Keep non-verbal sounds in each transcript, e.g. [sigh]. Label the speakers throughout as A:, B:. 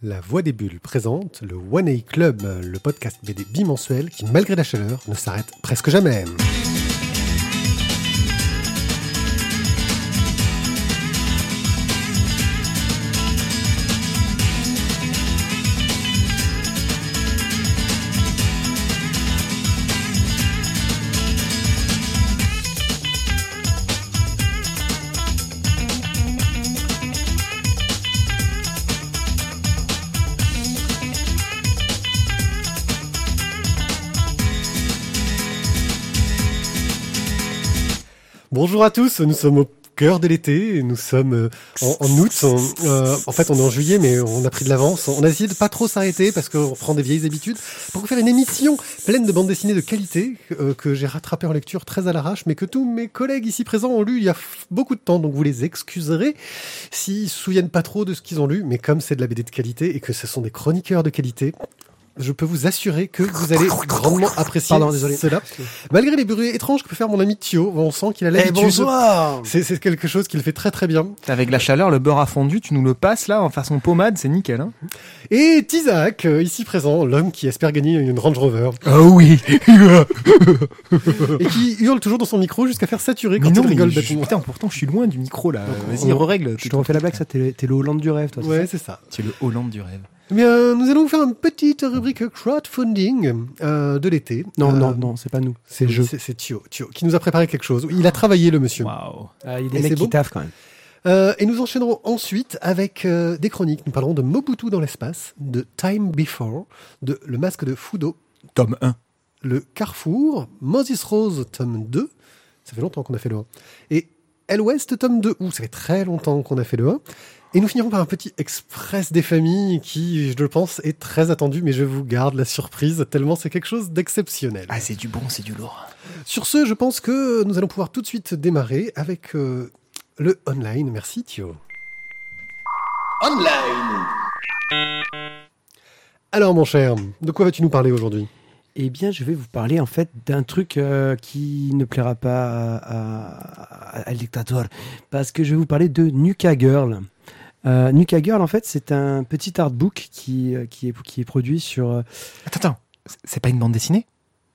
A: La Voix des Bulles présente le One A Club, le podcast BD bimensuel qui, malgré la chaleur, ne s'arrête presque jamais. Bonjour à tous, nous sommes au cœur de l'été, nous sommes euh, en, août, en, euh, en fait on est en juillet mais on a pris de l'avance, on a essayé de pas trop s'arrêter parce qu'on prend des vieilles habitudes pour vous faire une émission pleine de bandes dessinées de qualité euh, que j'ai rattrapé en lecture très à l'arrache mais que tous mes collègues ici présents ont lu il y a beaucoup de temps donc vous les excuserez s'ils se souviennent pas trop de ce qu'ils ont lu mais comme c'est de la BD de qualité et que ce sont des chroniqueurs de qualité je peux vous assurer que vous allez grandement apprécier
B: Pardon, désolé.
A: cela. Malgré les bruits étranges que peut faire mon ami Thio, on sent qu'il a
B: Eh
A: l'habitude.
B: bonsoir
A: c'est c'est quelque chose qu'il fait très très bien.
C: Avec la chaleur, le beurre a fondu, tu nous le passes là en façon pommade, c'est nickel. Hein
A: Et Tizak, euh, ici présent, l'homme qui espère gagner une Range Rover,
C: oh oui
A: et qui hurle toujours dans son micro jusqu'à faire saturer quand
C: Mais non,
A: il
C: mais
A: rigole
C: je-
A: bêtement.
C: putain, pourtant je suis loin du micro là. Vas-y,
A: on-
C: règle.
B: Je te refais la blague, ça, t'es le Hollande du rêve, toi.
A: Ouais, c'est ça.
C: C'est le Hollande du rêve.
A: Mais euh, nous allons vous faire une petite rubrique crowdfunding euh, de l'été.
B: Non,
A: Euh,
B: non, non, c'est pas nous. C'est
A: oui,
B: je.
A: C'est Thio, Thio, qui nous a préparé quelque chose. Il a travaillé le monsieur.
C: Waouh.
B: Ah, il
A: Et
B: des mecs qui taffent quand même.
A: Euh, et nous enchaînerons ensuite avec euh, des chroniques. Nous parlerons de Mobutu dans l'espace, de Time Before, de Le Masque de Fudo,
C: Tome 1.
A: Le Carrefour, Moses Rose, tome 2. Ça fait longtemps qu'on a fait le 1. Et El West, tome 2. Ouh, ça fait très longtemps qu'on a fait le 1. Et nous finirons par un petit express des familles qui, je le pense, est très attendu, mais je vous garde la surprise tellement c'est quelque chose d'exceptionnel.
C: Ah, c'est du bon, c'est du lourd.
A: Sur ce, je pense que nous allons pouvoir tout de suite démarrer avec euh, le online. Merci Thio. Alors mon cher, de quoi vas-tu nous parler aujourd'hui?
B: Eh bien, je vais vous parler en fait d'un truc euh, qui ne plaira pas à, à, à- à dictateur, parce que je vais vous parler de Nuka Girl. Euh, Nuka Girl, en fait, c'est un petit artbook qui, euh, qui, est, qui est produit sur. euh,
C: Attends, attends. C'est- pas une bande dessinée?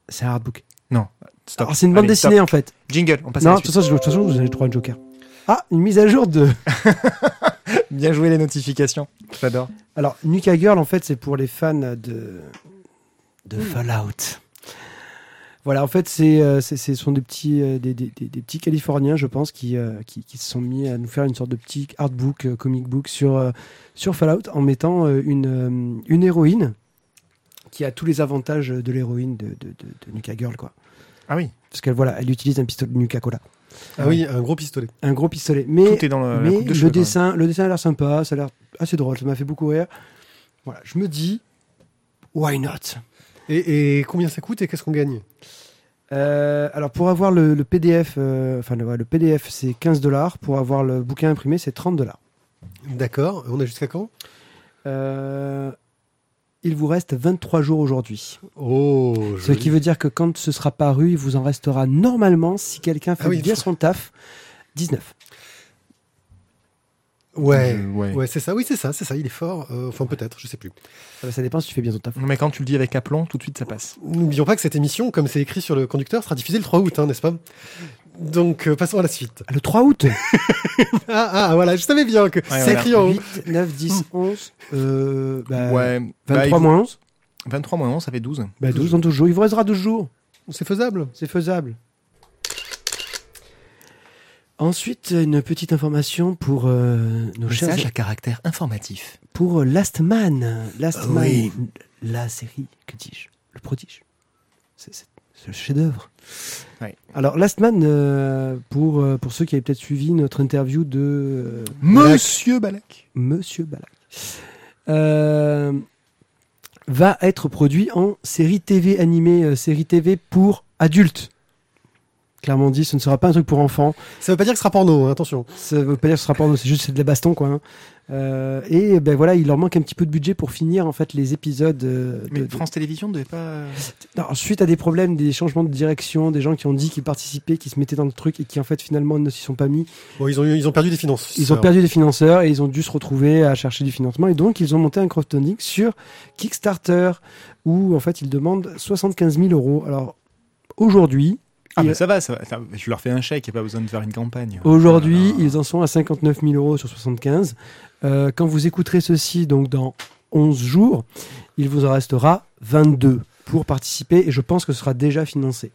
B: C'est un artbook.
C: Non. Stop.
B: Alors, c'est une bande
C: Allez,
B: dessinée en fait.
C: Jingle, on passe
B: Non,
C: à
B: de
C: la suite.
B: de toute façon, vous avez le droit un joker. Ah, une mise à jour de. [laughs]
C: Bien joué les notifications. J'adore.
B: Alors, Nuka Girl, en fait, c'est pour les fans de, de Fallout. Voilà, en fait, c'est, euh, c'est- ce sont des petits, euh, des, des- des- petits Californiens, je pense, qui, euh, qui, qui se sont mis à nous faire une sorte de petit artbook, comic book sur, sur Fallout en mettant une, une héroïne qui a tous les avantages de l'héroïne de, de, de, de Nuka Girl, quoi.
C: Ah oui.
B: Parce qu'elle voilà, elle utilise un pistolet Nuka Cola.
A: Ah oui, un gros pistolet.
B: Un gros pistolet. Mais
C: Tout est dans le,
B: mais
C: de
B: le
C: cheveux,
B: dessin, le dessin a l'air sympa, ça a l'air assez drôle, ça m'a fait beaucoup rire. Voilà, je me dis, why not?
A: Et, et combien ça coûte et qu'est-ce qu'on gagne?
B: Euh, Alors pour avoir le, le PDF, euh, enfin le, ouais, le PDF c'est 15 dollars, pour avoir le bouquin imprimé c'est 30 dollars.
A: D'accord, on a jusqu'à quand?
B: Euh, il vous reste 23 jours aujourd'hui.
A: Oh,
B: Ce
A: joli.
B: qui veut dire que quand ce sera paru, il vous en restera normalement, si quelqu'un fait
A: Ah oui,
B: bien son taf, 19.
A: Ouais,
C: Euh, ouais.
A: ouais, c'est ça, oui, c'est ça, c'est ça, il est fort. Euh, enfin, peut-être, je sais plus.
B: Ça, ça dépend si tu fais bien ton taf.
C: Mais quand tu le dis avec aplomb, tout de suite ça passe.
A: N'oublions pas que cette émission, comme c'est écrit sur le conducteur, sera diffusée le 3 août, hein, n'est-ce pas? Donc, euh, passons à la suite.
B: Ah, Le 3 août? [laughs]
A: Ah, ah, voilà, je savais bien que c'est
C: voilà.
A: écrit en haut.
B: 8, 9, 10, 11, euh, bah,
C: ouais.
B: 23
C: Bah,
B: moins 11,
C: faut- 23 moins 11, ça fait 12.
B: bah 12 dans 12 jours. Il vous restera 12 jours.
A: C'est faisable.
B: C'est faisable. Ensuite, une petite information pour euh, nos chers
C: Message à caractère informatif.
B: pour euh, Last Man. Last
C: Ah
B: Man,
C: oui.
B: la série, que dis-je Le prodige. C'est le chef-d'œuvre.
C: Ouais.
B: Alors, Last Man, euh, pour, euh, pour ceux qui avaient peut-être suivi notre interview de euh,
C: Monsieur Balak.
B: Monsieur Balak, euh, va être produit en série TV animée, série TV pour adultes. Clairement dit, ce ne sera pas un truc pour enfants.
A: Ça veut pas dire que ce sera porno, hein, attention.
B: Ça veut pas dire que ce sera porno, c'est juste c'est de la baston quoi. hein. Euh, et ben voilà, il leur manque un petit peu de budget pour finir en fait les épisodes. euh,
C: Mais
B: de- de-
C: France Télévisions ne devait pas.
B: Non, suite à des problèmes, des changements de direction, des gens qui ont dit qu'ils participaient, qui se mettaient dans le truc et qui en fait finalement ne s'y sont pas mis.
A: Bon, ils ont, eu- ils ont perdu des finances.
B: Ils ont perdu des financeurs et ils ont dû se retrouver à chercher du financement et donc ils ont monté un crowdfunding sur Kickstarter où en fait ils demandent 75 000 euros. Alors aujourd'hui,
C: Ah, mais ça va, ça va. Je leur fais un chèque, il n'y a pas besoin de faire une campagne.
B: Aujourd'hui,
C: Ah.
B: ils en sont à 59 000 euros sur 75. Euh, quand vous écouterez ceci, donc dans 11 jours, il vous en restera 22 pour participer et je pense que ce sera déjà financé.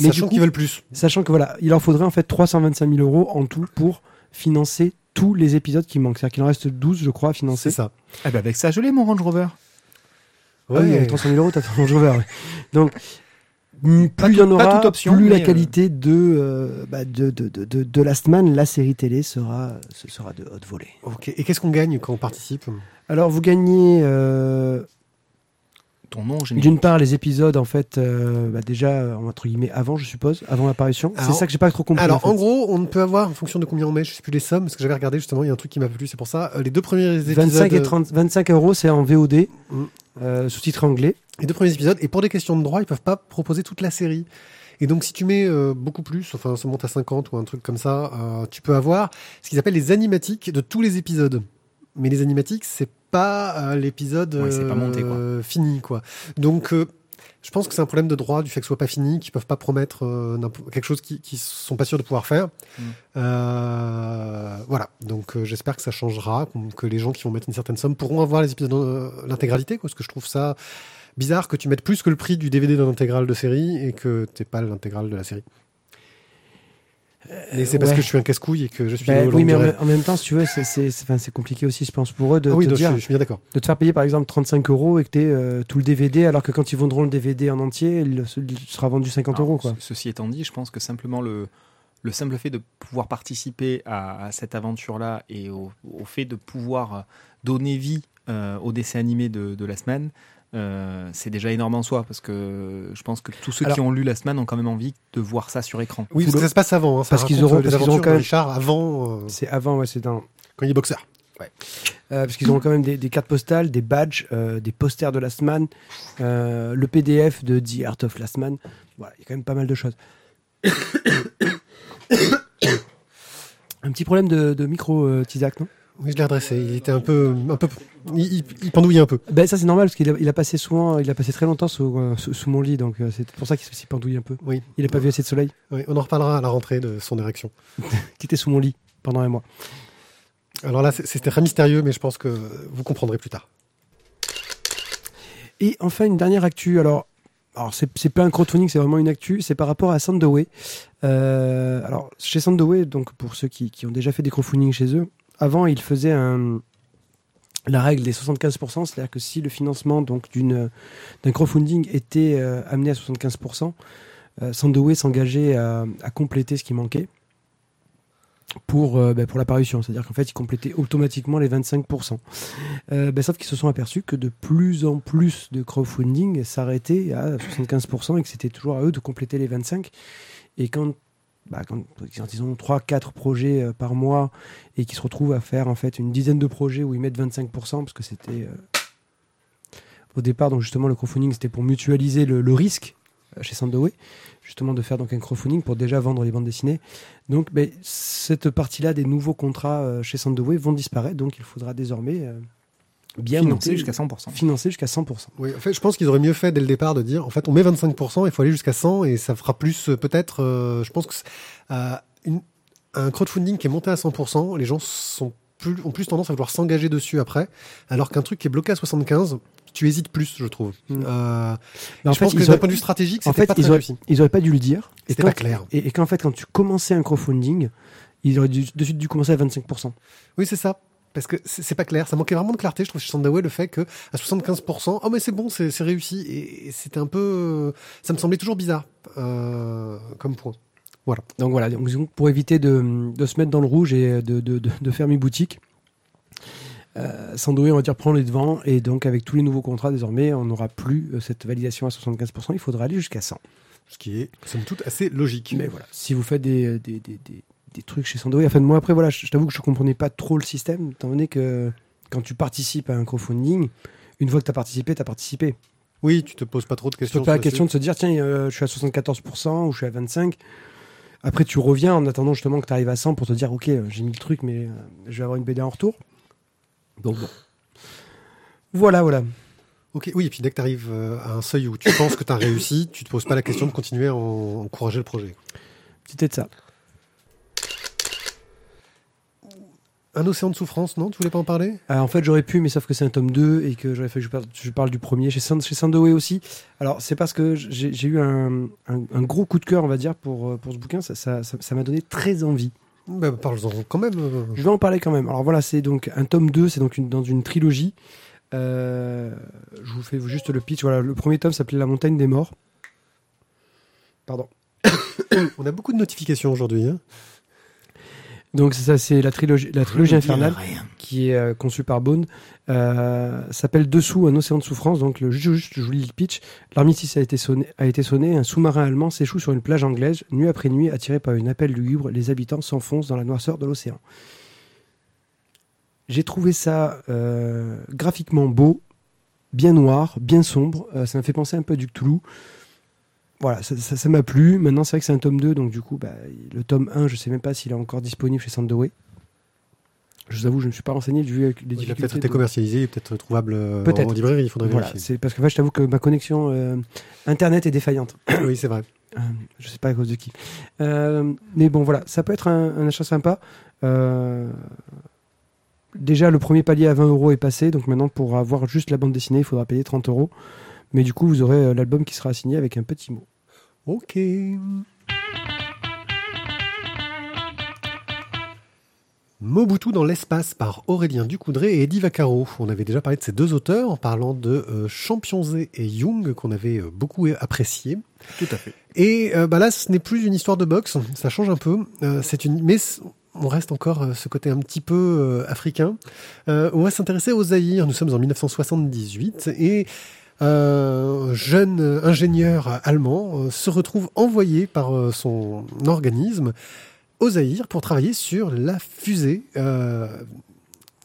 B: Mais
A: Sachant qu'ils veulent plus.
B: Sachant que voilà, il en faudrait en fait 325 000 euros en tout pour financer tous les épisodes qui manquent. C'est-à-dire qu'il en reste 12, je crois, à financer.
A: C'est ça.
C: Ah, bah avec ça, je l'ai, mon Range Rover.
B: Ah oui, avec 300 000 euros, t'as ton Range Rover. Donc, plus il y en aura,
C: toute option,
B: plus la
C: euh,
B: qualité de, euh, bah, de, de, de, de, de Last Man, la série télé, sera, ce sera de haute volée.
A: Ok. Et qu'est-ce qu'on gagne quand on participe?
B: Alors, vous gagnez euh,
C: Ton nom, général.
B: d'une part les épisodes, en fait, euh, bah, déjà, euh, entre guillemets, avant, je suppose, avant l'apparition. C'est
A: Alors-
B: ça que j'ai pas trop compris.
A: Alors,
B: en
A: gros, on ne peut avoir, en fonction de combien on met, je sais plus les sommes, parce que j'avais regardé justement, il y a un truc qui m'a plu, c'est pour ça. euh, les deux premiers épisodes.
B: 25, et 30, 25 euros, c'est en VOD,
A: Mm.
B: euh, sous-titré anglais.
A: Les deux premiers épisodes, et pour des questions de droit, ils peuvent pas proposer toute la série. Et donc, si tu mets euh, beaucoup plus, enfin, ça monte à 50 ou un truc comme ça, euh, tu peux avoir ce qu'ils appellent les animatiques de tous les épisodes. Mais les animatiques, c'est pas euh, l'épisode
C: Ouais, c'est pas monté, quoi.
A: euh, fini, quoi. Donc, euh, je pense que c'est un problème de droit du fait que ce soit pas fini, qu'ils peuvent pas promettre euh, quelque chose qu'ils qui sont pas sûrs de pouvoir faire.
C: Mm.
A: Euh, voilà. Donc, euh, j'espère que ça changera, que les gens qui vont mettre une certaine somme pourront avoir les épisodes l'intégralité, quoi, parce que je trouve ça bizarre que tu mettes plus que le prix du DVD d'un intégral de série et que t'aies pas l'intégrale de la série. Et c'est parce
B: ouais.
A: que je suis un casse-couille et que je suis au
B: oui, mais en, même- en même temps, si tu veux, c'est- compliqué aussi, je pense, pour eux de
A: Ah oui,
B: te
A: donc,
B: dire,
A: je, je suis bien d'accord.
B: de te faire payer par exemple 35 euros et que tu aies tout le DVD, alors que quand ils vendront le DVD en entier, il, il sera vendu 50
C: Alors,
B: euros. Quoi.
C: ce- Ceci étant dit, je pense que simplement le, le simple fait de pouvoir participer à, à cette aventure-là et au, au fait de pouvoir euh, donner vie euh, au dessin animé de, de la semaine, euh, c'est déjà énorme en soi parce que je pense que tous ceux
B: Alors-
C: qui ont lu la semaine ont quand même envie de voir ça sur écran.
A: Oui, parce que ça se passe avant. hein, ça
B: parce qu'ils auront-
A: euh, les aventures
B: quand même-
A: Richard avant, euh,
B: C'est avant, ouais, c'est dans.
A: quand il est boxeur.
B: Euh, parce qu'ils auront quand même des, des cartes postales, des badges, euh, des posters de Last Man, euh, le PDF de The Art of Last Man. Voilà, il y a quand même pas mal de choses. [coughs] Un petit problème de, de micro, euh, Tizak, non?
A: Oui, je l'ai redressé. Il était un peu, un peu, il, il- il pendouillait un peu.
B: Ben ça c'est normal parce qu'il a, il a passé souvent, il a passé très longtemps sous, euh, sous, sous mon lit, donc euh, c'est pour ça qu'il s'y pendouille un peu.
A: Oui.
B: Il a pas vu assez de soleil,
A: Oui, on en reparlera à la rentrée de son érection. [laughs]
B: qui était sous mon lit pendant un mois.
A: Alors là, c'était très mystérieux, mais je pense que vous comprendrez plus tard.
B: Et enfin, une dernière actu. Alors, alors c'est c'est pas un crowdfunding, c'est vraiment une actu. C'est par rapport à Sandoway. Euh, alors, chez Sandoway, donc pour ceux qui, qui ont déjà fait des crowdfunding chez eux, avant, ils faisaient un, la règle des 75%, c'est-à-dire que si le financement d'une d'un crowdfunding était euh, amené à 75%, euh, s'engageait à, compléter ce qui manquait pour, euh, ben, pour l'apparition. C'est-à-dire qu'en fait, ils complétaient automatiquement les 25%. Euh, ben, sauf qu'ils se sont aperçus que de plus en plus de crowdfunding s'arrêtaient à 75% et que c'était toujours à eux de compléter les 25%. Et quand, bah, quand, ils ont 3-4 projets euh, par mois et qu'ils se retrouvent à faire en fait une dizaine de projets où ils mettent 25%, parce que c'était euh, au départ, donc justement, le crowdfunding c'était pour mutualiser le, risque euh, chez Sandoway, justement de faire donc un crowdfunding pour déjà vendre les bandes dessinées. Donc, ben, cette partie-là des nouveaux contrats chez Sandoway vont disparaître, donc il faudra désormais bien
C: Financé jusqu'à 100%.
B: financer jusqu'à 100%.
A: Oui, en fait, je pense qu'ils auraient mieux fait dès le départ de dire, en fait, on met 25%, il faut aller jusqu'à 100 et ça fera plus, euh, peut-être, euh, je pense que euh, une- un crowdfunding qui est monté à 100%, les gens sont plus, ont plus tendance à vouloir s'engager dessus après, alors qu'un truc qui est bloqué à 75, tu hésites plus, je trouve.
B: Mm.
A: Euh,
B: Mais en
A: je pense que
B: ils
A: d'un point de vue stratégique,
B: en fait,
A: pas
B: ils
A: très
B: auraient-
A: réussi.
B: Ils auraient pas dû le dire. Et
A: C'était
B: quand-
A: pas clair.
B: Et, et qu'en fait, quand tu commençais un crowdfunding, ils auraient dû, de suite dû commencer à 25%.
A: Oui, c'est ça. Parce que c'est pas clair. Ça manquait vraiment de clarté, je trouve, chez Sandaway, le fait que à 75%, oh mais c'est bon, c'est réussi. Et, et c'était un peu, euh, ça me semblait toujours bizarre euh, comme point.
B: Donc voilà, donc, disons que pour éviter de, de se mettre dans le rouge et de, de, de, de fermer boutique, euh, Sandoway, on va dire, prend les devants. Et donc, avec tous les nouveaux contrats, désormais, on n'aura plus euh, cette validation à 75%. Il faudra aller jusqu'à 100.
A: Ce qui est, somme toute, assez logique.
B: Mais voilà, si vous faites des, des, des, des, des trucs chez Sandoé, enfin moi après voilà, je, je t'avoue que je comprenais pas trop le système, étant donné que quand tu participes à un crowdfunding, une fois que tu as participé, tu as participé.
A: Oui, tu te poses pas trop de
B: Tu
A: questions.
B: te pas la question de se dire tiens, euh, je suis à 74% ou je suis à 25%. Après, tu reviens en attendant justement que tu arrives à 100 pour te dire ok, euh, j'ai mis le truc, mais euh, je vais avoir une BD en retour. Donc bon. Voilà, voilà.
A: Ok, oui, et puis dès que tu arrives à un seuil où tu penses que tu as réussi, tu te poses pas la question de continuer à en- encourager le projet.
B: C'était de ça.
A: Un océan de souffrance, non? Tu voulais pas en parler?
B: Euh, en fait, j'aurais pu, mais sauf que c'est un tome 2 et que j'aurais fait que je parle, je parle du premier chez, Sand, chez Sandoé aussi. Alors, c'est parce que j'ai eu un, un- un gros coup de cœur, on va dire, pour, euh, pour ce bouquin. Ça m'a ça, ça m'a donné très envie.
A: bah, Parle-en quand même.
B: Je vais en parler quand même. Alors voilà, c'est donc un tome 2, c'est donc une, dans une trilogie. Euh, je vous fais juste le pitch. Voilà, le premier tome s'appelait La montagne des morts. Pardon. [coughs]
A: On a beaucoup de notifications aujourd'hui. hein.
B: Donc ça, c'est la trilogie, la trilogie infernale. qui est euh, conçu par Bone, euh, s'appelle Dessous un océan de souffrance. Donc, le, juste, je vous lis le pitch. L'armistice a été sonné, a été sonné. Un sous-marin allemand s'échoue sur une plage anglaise. Nuit après nuit, attiré par une appel lugubre, les habitants s'enfoncent dans la noirceur de l'océan. J'ai trouvé ça euh, graphiquement beau, bien noir, bien sombre. Euh, ça m'a fait penser un peu à du Cthulhu. Voilà, ça m'a plu. Maintenant, c'est vrai que c'est un tome 2, donc du coup, bah, le tome 1, je sais même pas s'il est encore disponible chez Sandoé. Je vous avoue, je ne me suis pas renseigné vu les
A: Il a
B: difficultés.
A: peut-être été
B: de-
A: commercialisé, peut-être trouvable euh, en librairie, il faudrait
B: Voilà,
A: vérifier.
B: parce que en fait, je t'avoue que ma connexion euh, internet est défaillante. [coughs]
A: oui, c'est vrai.
B: Euh, je sais pas à cause de qui. Euh, mais bon, voilà, ça peut être un, un achat sympa. Déjà, le premier palier à 20 euros est passé, donc maintenant, pour avoir juste la bande dessinée, il faudra payer 30 euros. Mais du coup, vous aurez l'album qui sera assigné avec un petit mot.
A: Ok. Mobutu dans l'espace par Aurélien Ducoudré et Eddie Vaccaro. On avait déjà parlé de ces deux auteurs en parlant de euh, Championzé et Jung qu'on avait euh, beaucoup apprécié.
C: Tout à fait.
A: Et euh, bah là, ce n'est plus une histoire de boxe, ça change un peu. Euh, c'est une, mais on reste encore ce côté un petit peu euh, africain. Euh, on va s'intéresser aux Zaïre. Nous sommes en 1978 et euh, jeune euh, ingénieur allemand euh, se retrouve envoyé par euh, son organisme au Zaïre pour travailler sur la fusée.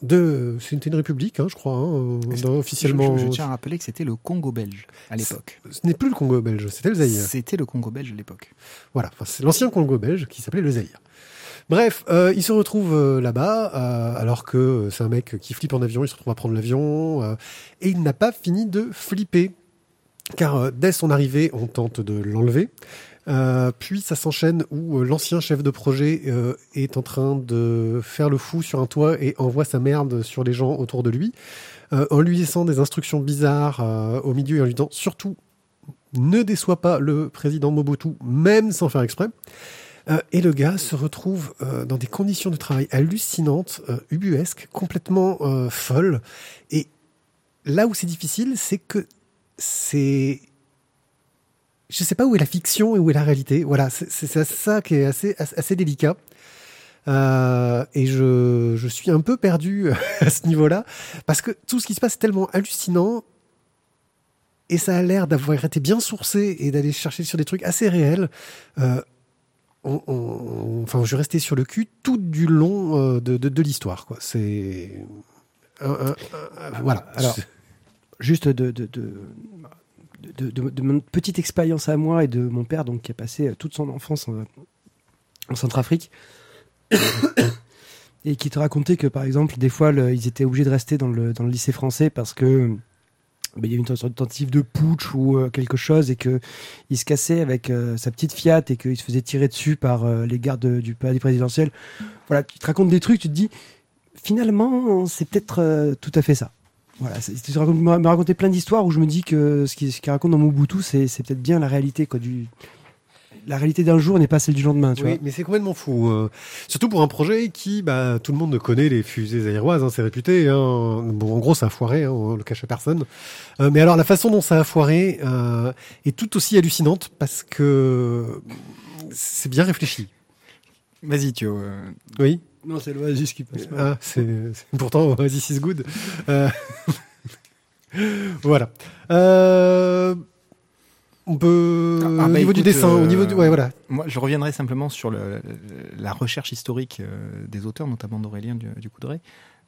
A: De, c'était une république, hein, je crois, hein, officiellement.
C: Je, je tiens à rappeler que c'était le Congo belge à l'époque.
A: Ce n'est plus le Congo belge, c'était le Zaïre.
C: C'était le Congo belge à l'époque.
A: Voilà, enfin, c'est l'ancien Congo belge qui s'appelait le Zaïre. Bref, euh, il se retrouve euh, là-bas, euh, alors que c'est un mec qui flippe en avion, il se retrouve à prendre l'avion, et il n'a pas fini de flipper, car dès son arrivée, on tente de l'enlever. Euh, puis ça s'enchaîne où euh, l'ancien chef de projet euh, est en train de faire le fou sur un toit et envoie sa merde sur les gens autour de lui, en lui laissant des instructions bizarres au milieu et en lui disant surtout ne déçois pas le président Mobutu, même sans faire exprès. Et le gars se retrouve dans des conditions de travail hallucinantes, ubuesques, complètement folles. Et là où c'est difficile, c'est que c'est je sais pas où est la fiction et où est la réalité. Voilà, c'est ça qui est assez, délicat. Euh, et je, je suis un peu perdu [laughs] à ce niveau-là, parce que tout ce qui se passe est tellement hallucinant, et ça a l'air d'avoir été bien sourcé et d'aller chercher sur des trucs assez réels. Euh, on- on- enfin, je restais sur le cul tout du long euh, de, de, de l'histoire. C'est... voilà.
B: Alors, juste de, de, de, de, de- mon petite expérience à moi et de mon père, donc qui a passé euh, toute son enfance en, en Centrafrique, [coughs] et qui te racontait que par exemple, des fois, ils étaient obligés de rester dans le, dans le lycée français parce que ben, il y avait une tentative de putsch ou euh, quelque chose et que il se cassait avec euh, sa petite Fiat et qu'il se faisait tirer dessus par les gardes du palais présidentiel. Voilà, tu te racontes des trucs, tu te dis finalement, c'est peut-être tout à fait ça. Voilà, c'est- tu me raconter plein d'histoires où je me dis que ce qu'il ce qu'il raconte dans Mobutu, c'est c'est peut-être bien la réalité. Quoi, du... La réalité d'un jour n'est pas celle du lendemain. Tu
A: Oui,
B: vois.
A: mais c'est complètement fou. euh, surtout pour un projet qui, bah, tout le monde connaît les fusées aéroises, hein, c'est réputé. Hein. Bon, en gros, ça a foiré, hein, on le cache à personne. Euh, mais alors, la façon dont ça a foiré euh, est tout aussi hallucinante parce que c'est bien réfléchi.
C: Vas-y, Thio. euh,
A: Oui.
B: Non, c'est l'Oasis qui passe.
A: Ah, c'est c'est- pourtant Oasis is good. Euh, [laughs] voilà. Euh, On peut
C: Ah, bah,
A: au niveau du dessin, au
C: euh,
A: niveau du ouais voilà.
C: Moi, je reviendrai simplement sur le- la recherche historique euh, des auteurs, notamment d'Aurélien du, du Coudray.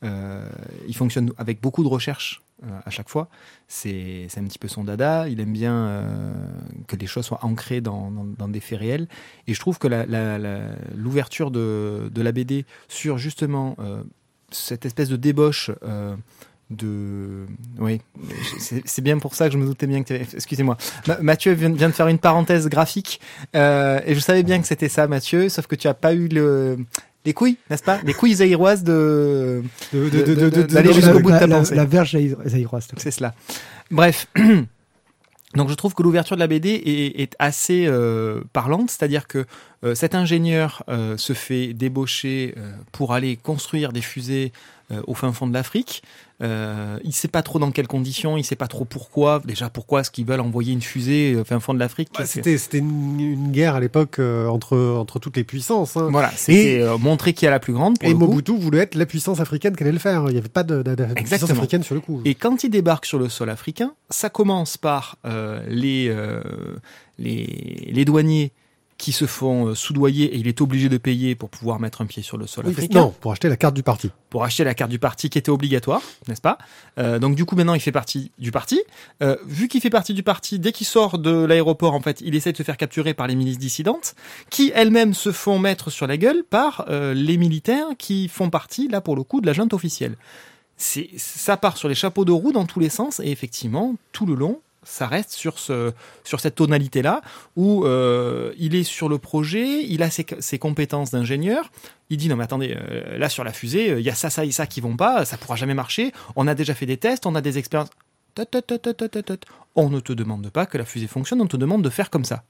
C: Euh, il fonctionne avec beaucoup de recherche euh, à chaque fois. C'est un petit peu son dada. Il aime bien euh, que les choses soient ancrées dans, des faits réels. Et je trouve que l'ouverture de, de la BD sur justement euh, cette espèce de débauche euh, de... Oui, c'est bien pour ça que je me doutais bien que. Excusez-moi. Ma- Mathieu vient, de faire une parenthèse graphique euh, et je savais bien que c'était ça, Mathieu, sauf que tu as pas eu le... les couilles, n'est-ce pas? Les couilles zaïroises de... D'aller jusqu'au bout de ta
B: la,
C: pensée.
B: la verge zaï- zaïroise.
C: C'est cela. Bref. [clears throat] Donc je trouve que l'ouverture de la BD est, est assez euh, parlante, c'est-à-dire que euh, cet ingénieur euh, se fait débaucher pour aller construire des fusées au fin fond de l'Afrique. Euh, il sait pas trop dans quelles conditions, il sait pas trop pourquoi. Déjà pourquoi est-ce qu'ils veulent envoyer une fusée au fin fond de l'Afrique
A: Bah, C'était une, une guerre à l'époque euh, entre entre toutes les puissances. hein.
C: Voilà, c'était euh, montrer qui est la plus grande. Pour
A: Et. Mobutu voulait être la puissance africaine qu'elle allait le faire. Il n'y avait pas de, de- de puissance
C: Exactement.
A: africaine sur le coup.
C: Et quand il débarque sur le sol africain, ça commence par euh, les, euh, les, les douaniers qui se font euh, soudoyer et il est obligé de payer pour pouvoir mettre un pied sur le sol
A: Oui,
C: africain,
A: non, pour acheter la carte du parti.
C: pour acheter la carte du parti qui était obligatoire, n'est-ce pas? Euh, Donc du coup maintenant il fait partie du parti. Euh, vu qu'il fait partie du parti, dès qu'il sort de l'aéroport, en fait, il essaie de se faire capturer par les milices dissidentes, qui elles-mêmes se font mettre sur la gueule par euh, les militaires qui font partie, là pour le coup, de la junte officielle. C'est, ça part sur les chapeaux de roue dans tous les sens, et effectivement, tout le long, ça reste sur, ce, sur cette tonalité-là, où euh, il est sur le projet, il a ses, compétences d'ingénieur, il dit non mais attendez, euh, là sur la fusée, euh, il y a ça, ça et ça qui vont pas, ça pourra jamais marcher, on a déjà fait des tests, on a des expériences... On ne te demande pas que la fusée fonctionne, on te demande de faire comme ça.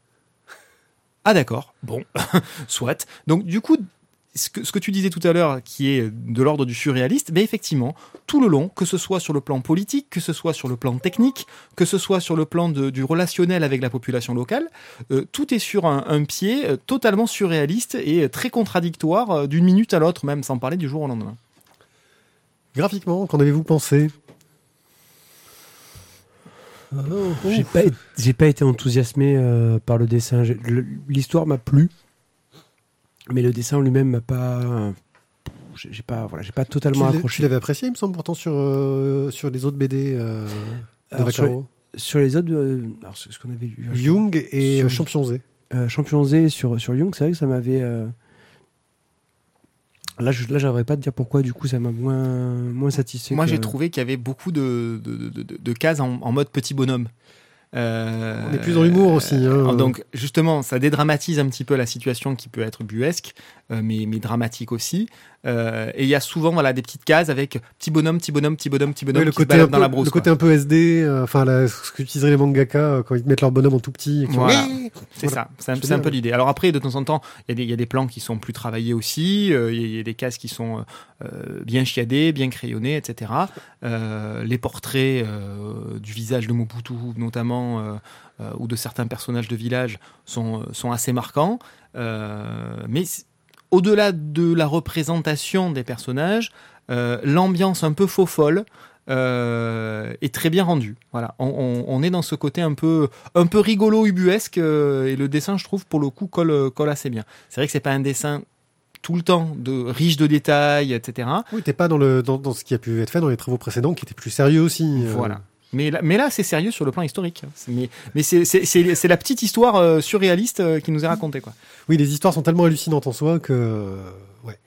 C: Ah d'accord, bon, [laughs] soit. Donc du coup, ce que, ce que tu disais tout à l'heure, qui est de l'ordre du surréaliste, mais effectivement, tout le long, que ce soit sur le plan politique, que ce soit sur le plan technique, que ce soit sur le plan de- du relationnel avec la population locale, euh, tout est sur un, un pied euh, totalement surréaliste et très contradictoire euh, d'une minute à l'autre, même sans parler du jour au lendemain.
A: Graphiquement, qu'en avez-vous pensé?
B: J'ai pas, été- j'ai pas été enthousiasmé euh, par le dessin. L'histoire m'a plu, mais le dessin en lui-même m'a pas. J'ai pas, voilà, j'ai pas
A: Tu
B: totalement
A: tu
B: accroché.
A: l'avais apprécié, il me semble, pourtant sur, euh, sur les autres BD euh, de
B: Alors, sur, les autres, euh, alors c'est ce qu'on avait vu.
A: Jung et
B: Sur-
A: euh, Champion Z.
B: Euh, Champion Z sur, sur Young, c'est vrai que ça m'avait. euh, Là, je, là, j'arriverai pas à te dire pourquoi, du coup, ça m'a moins, moins satisfait.
C: Moi,
B: que-
C: j'ai trouvé qu'il y avait beaucoup de, de, de- de- de cases en, en mode petit bonhomme. Euh,
A: On est plus dans l'humour aussi, hein.
C: euh, donc, justement, ça dédramatise un petit peu la situation qui peut être buesque, euh, mais, mais dramatique aussi. Euh, et il y a souvent voilà, des petites cases avec petit bonhomme, petit bonhomme, petit bonhomme, petit bonhomme
A: le,
C: qui se
A: côté un peu,
C: dans la brousse.
A: le
C: quoi.
A: côté un peu SD, euh, enfin la- ce qu'utiliseraient les mangaka euh, quand ils mettent leur bonhomme en tout petit. font-
C: Voilà. C'est
A: Voilà.
C: ça, c'est un, peu l'idée. Alors après, de temps en temps, il y, a des- il y a des plans qui sont plus travaillés aussi, euh, il y, a- il y a des cases qui sont euh, bien chiadées, bien crayonnées, etc. Euh, les portraits euh, du visage de Mobutu, notamment, euh, euh, ou de certains personnages de village, sont, sont assez marquants. Euh, mais au-delà de la représentation des personnages, euh, l'ambiance un peu faux folle euh, est très bien rendue. Voilà, on, on- on est dans ce côté un peu, un peu rigolo, ubuesque, euh, et le dessin, je trouve, pour le coup, colle, euh, colle assez bien. C'est vrai que c'est pas un dessin tout le temps de riche de détails, etc.
A: Oui, t'es pas dans, le, dans, dans ce qui a pu être fait dans les travaux précédents qui étaient plus sérieux aussi. euh.
C: Voilà. Mais là, mais là c'est sérieux sur le plan historique. Mais, mais c'est, la petite histoire euh, surréaliste euh, qui nous est racontée. Quoi.
A: Oui, les histoires sont tellement hallucinantes en soi que. euh, Ouais.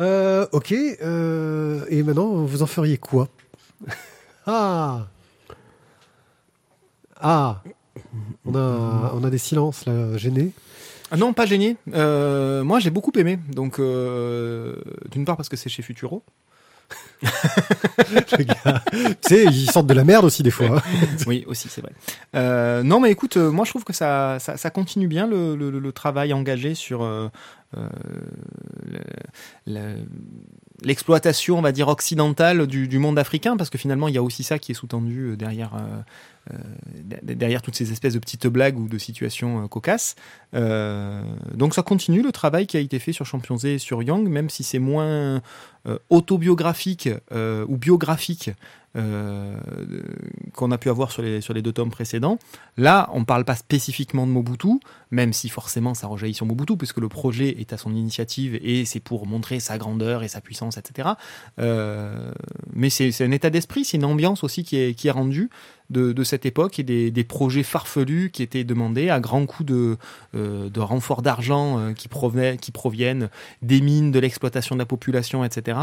A: Euh, ok. euh, et maintenant, vous en feriez quoi? [laughs] Ah Ah on a, on a des silences là, gênés.
C: Ah non, pas gêné. Euh, moi, j'ai beaucoup aimé. Donc, euh, d'une part parce que c'est chez Futuro. [laughs]
A: Tu sais, ils sortent de la merde aussi des fois. [laughs]
C: oui, aussi, c'est vrai. Euh, non, mais écoute, euh, moi je trouve que ça, ça, continue bien le, travail engagé sur euh, le- le- l'exploitation, on va dire, occidentale du, monde africain, parce que finalement, il y a aussi ça qui est sous-tendu derrière, derrière toutes ces espèces de petites blagues ou de situations euh, cocasses. Euh, donc ça continue le travail qui a été fait sur Champions et sur Young, même si c'est moins euh, autobiographique euh, ou biographique euh, qu'on a pu avoir sur les deux tomes précédents. Là, on ne parle pas spécifiquement de Mobutu, même si forcément ça rejaillit sur Mobutu, puisque le projet est à son initiative et c'est pour montrer sa grandeur et sa puissance, etc. Euh, mais c'est un état d'esprit, c'est une ambiance aussi qui est, rendue de, cette époque et des, projets farfelus qui étaient demandés à grands coups de, euh, de renforts d'argent euh, qui, qui proviennent des mines, de l'exploitation de la population, etc.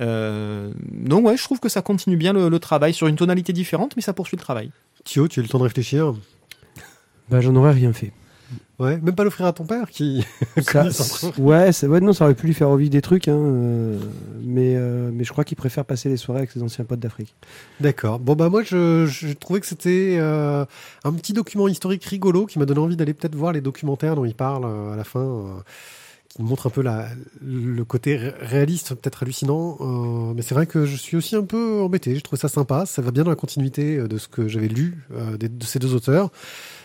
C: Euh, donc ouais, je trouve que ça continue bien le, travail sur une tonalité différente, mais ça poursuit le travail.
A: Thio, tu as eu le temps de réfléchir?
B: Bah, J'en aurais rien fait.
A: Ouais, même pas l'offrir à ton père qui. [laughs]
B: ouais, ouais, non, ça aurait pu lui faire revivre des trucs, hein, euh, mais, euh, mais je crois qu'il préfère passer les soirées avec ses anciens potes d'Afrique.
A: D'accord. Bon, bah, moi, je, je trouvais que c'était euh, un petit document historique rigolo qui m'a donné envie d'aller peut-être voir les documentaires dont il parle à la fin, qui montrent un peu la, le côté réaliste, peut-être hallucinant. mais c'est vrai que je suis aussi un peu embêté. Je trouve ça sympa. Ça va bien dans la continuité de ce que j'avais lu de ces deux auteurs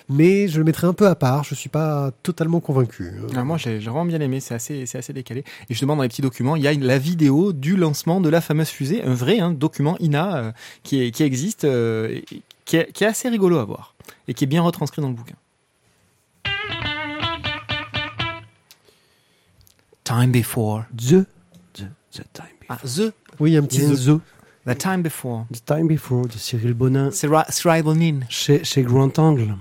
A: mais je le mettrai un peu à part. Je suis pas totalement convaincu.
C: Ah, moi, j'ai vraiment bien aimé. C'est assez, c'est assez décalé. Et justement, dans les petits documents, il y a la vidéo du lancement de la fameuse fusée, un vrai hein, document INA euh, qui, qui existe, euh, qui, est, qui est assez rigolo à voir et qui est bien retranscrit dans le bouquin. Time before.
B: The. The, the time before.
C: Ah, the.
A: Oui, un petit
B: the.
C: The time before.
B: The time before de Cyril Bonin.
C: Cyril Bonin.
B: Chez, chez Grand Angle.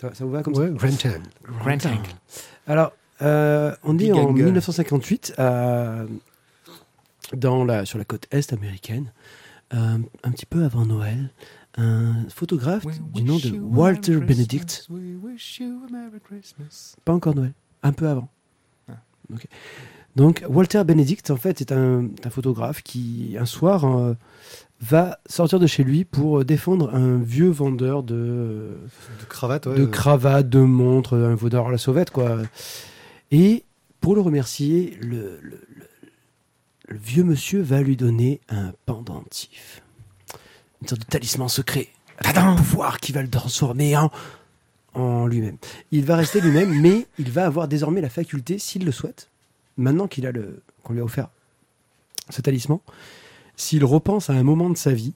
B: Ça, vous va comme
A: ça
C: Angle.
B: Alors, euh, on dit en 1958, euh, dans la, sur la côte est américaine, euh, un petit peu avant Noël, un photographe du nom de Walter Benedict. Pas encore Noël, un peu avant. Ah. Donc Walter Benedict, en fait, est un, un photographe qui, un soir, va sortir de chez lui pour défendre un vieux vendeur de,
A: de cravates,
B: de, cravates, de montres, un vendeur à la sauvette, quoi. Et pour le remercier, le, le, le, vieux monsieur va lui donner un pendentif. Une sorte de talisman secret. Avec un pouvoir qui va le transformer en, en lui-même. Il va rester lui-même, [laughs] mais il va avoir désormais la faculté, s'il le souhaite, maintenant qu'il a le, qu'on lui a offert ce talisman, s'il repense à un moment de sa vie,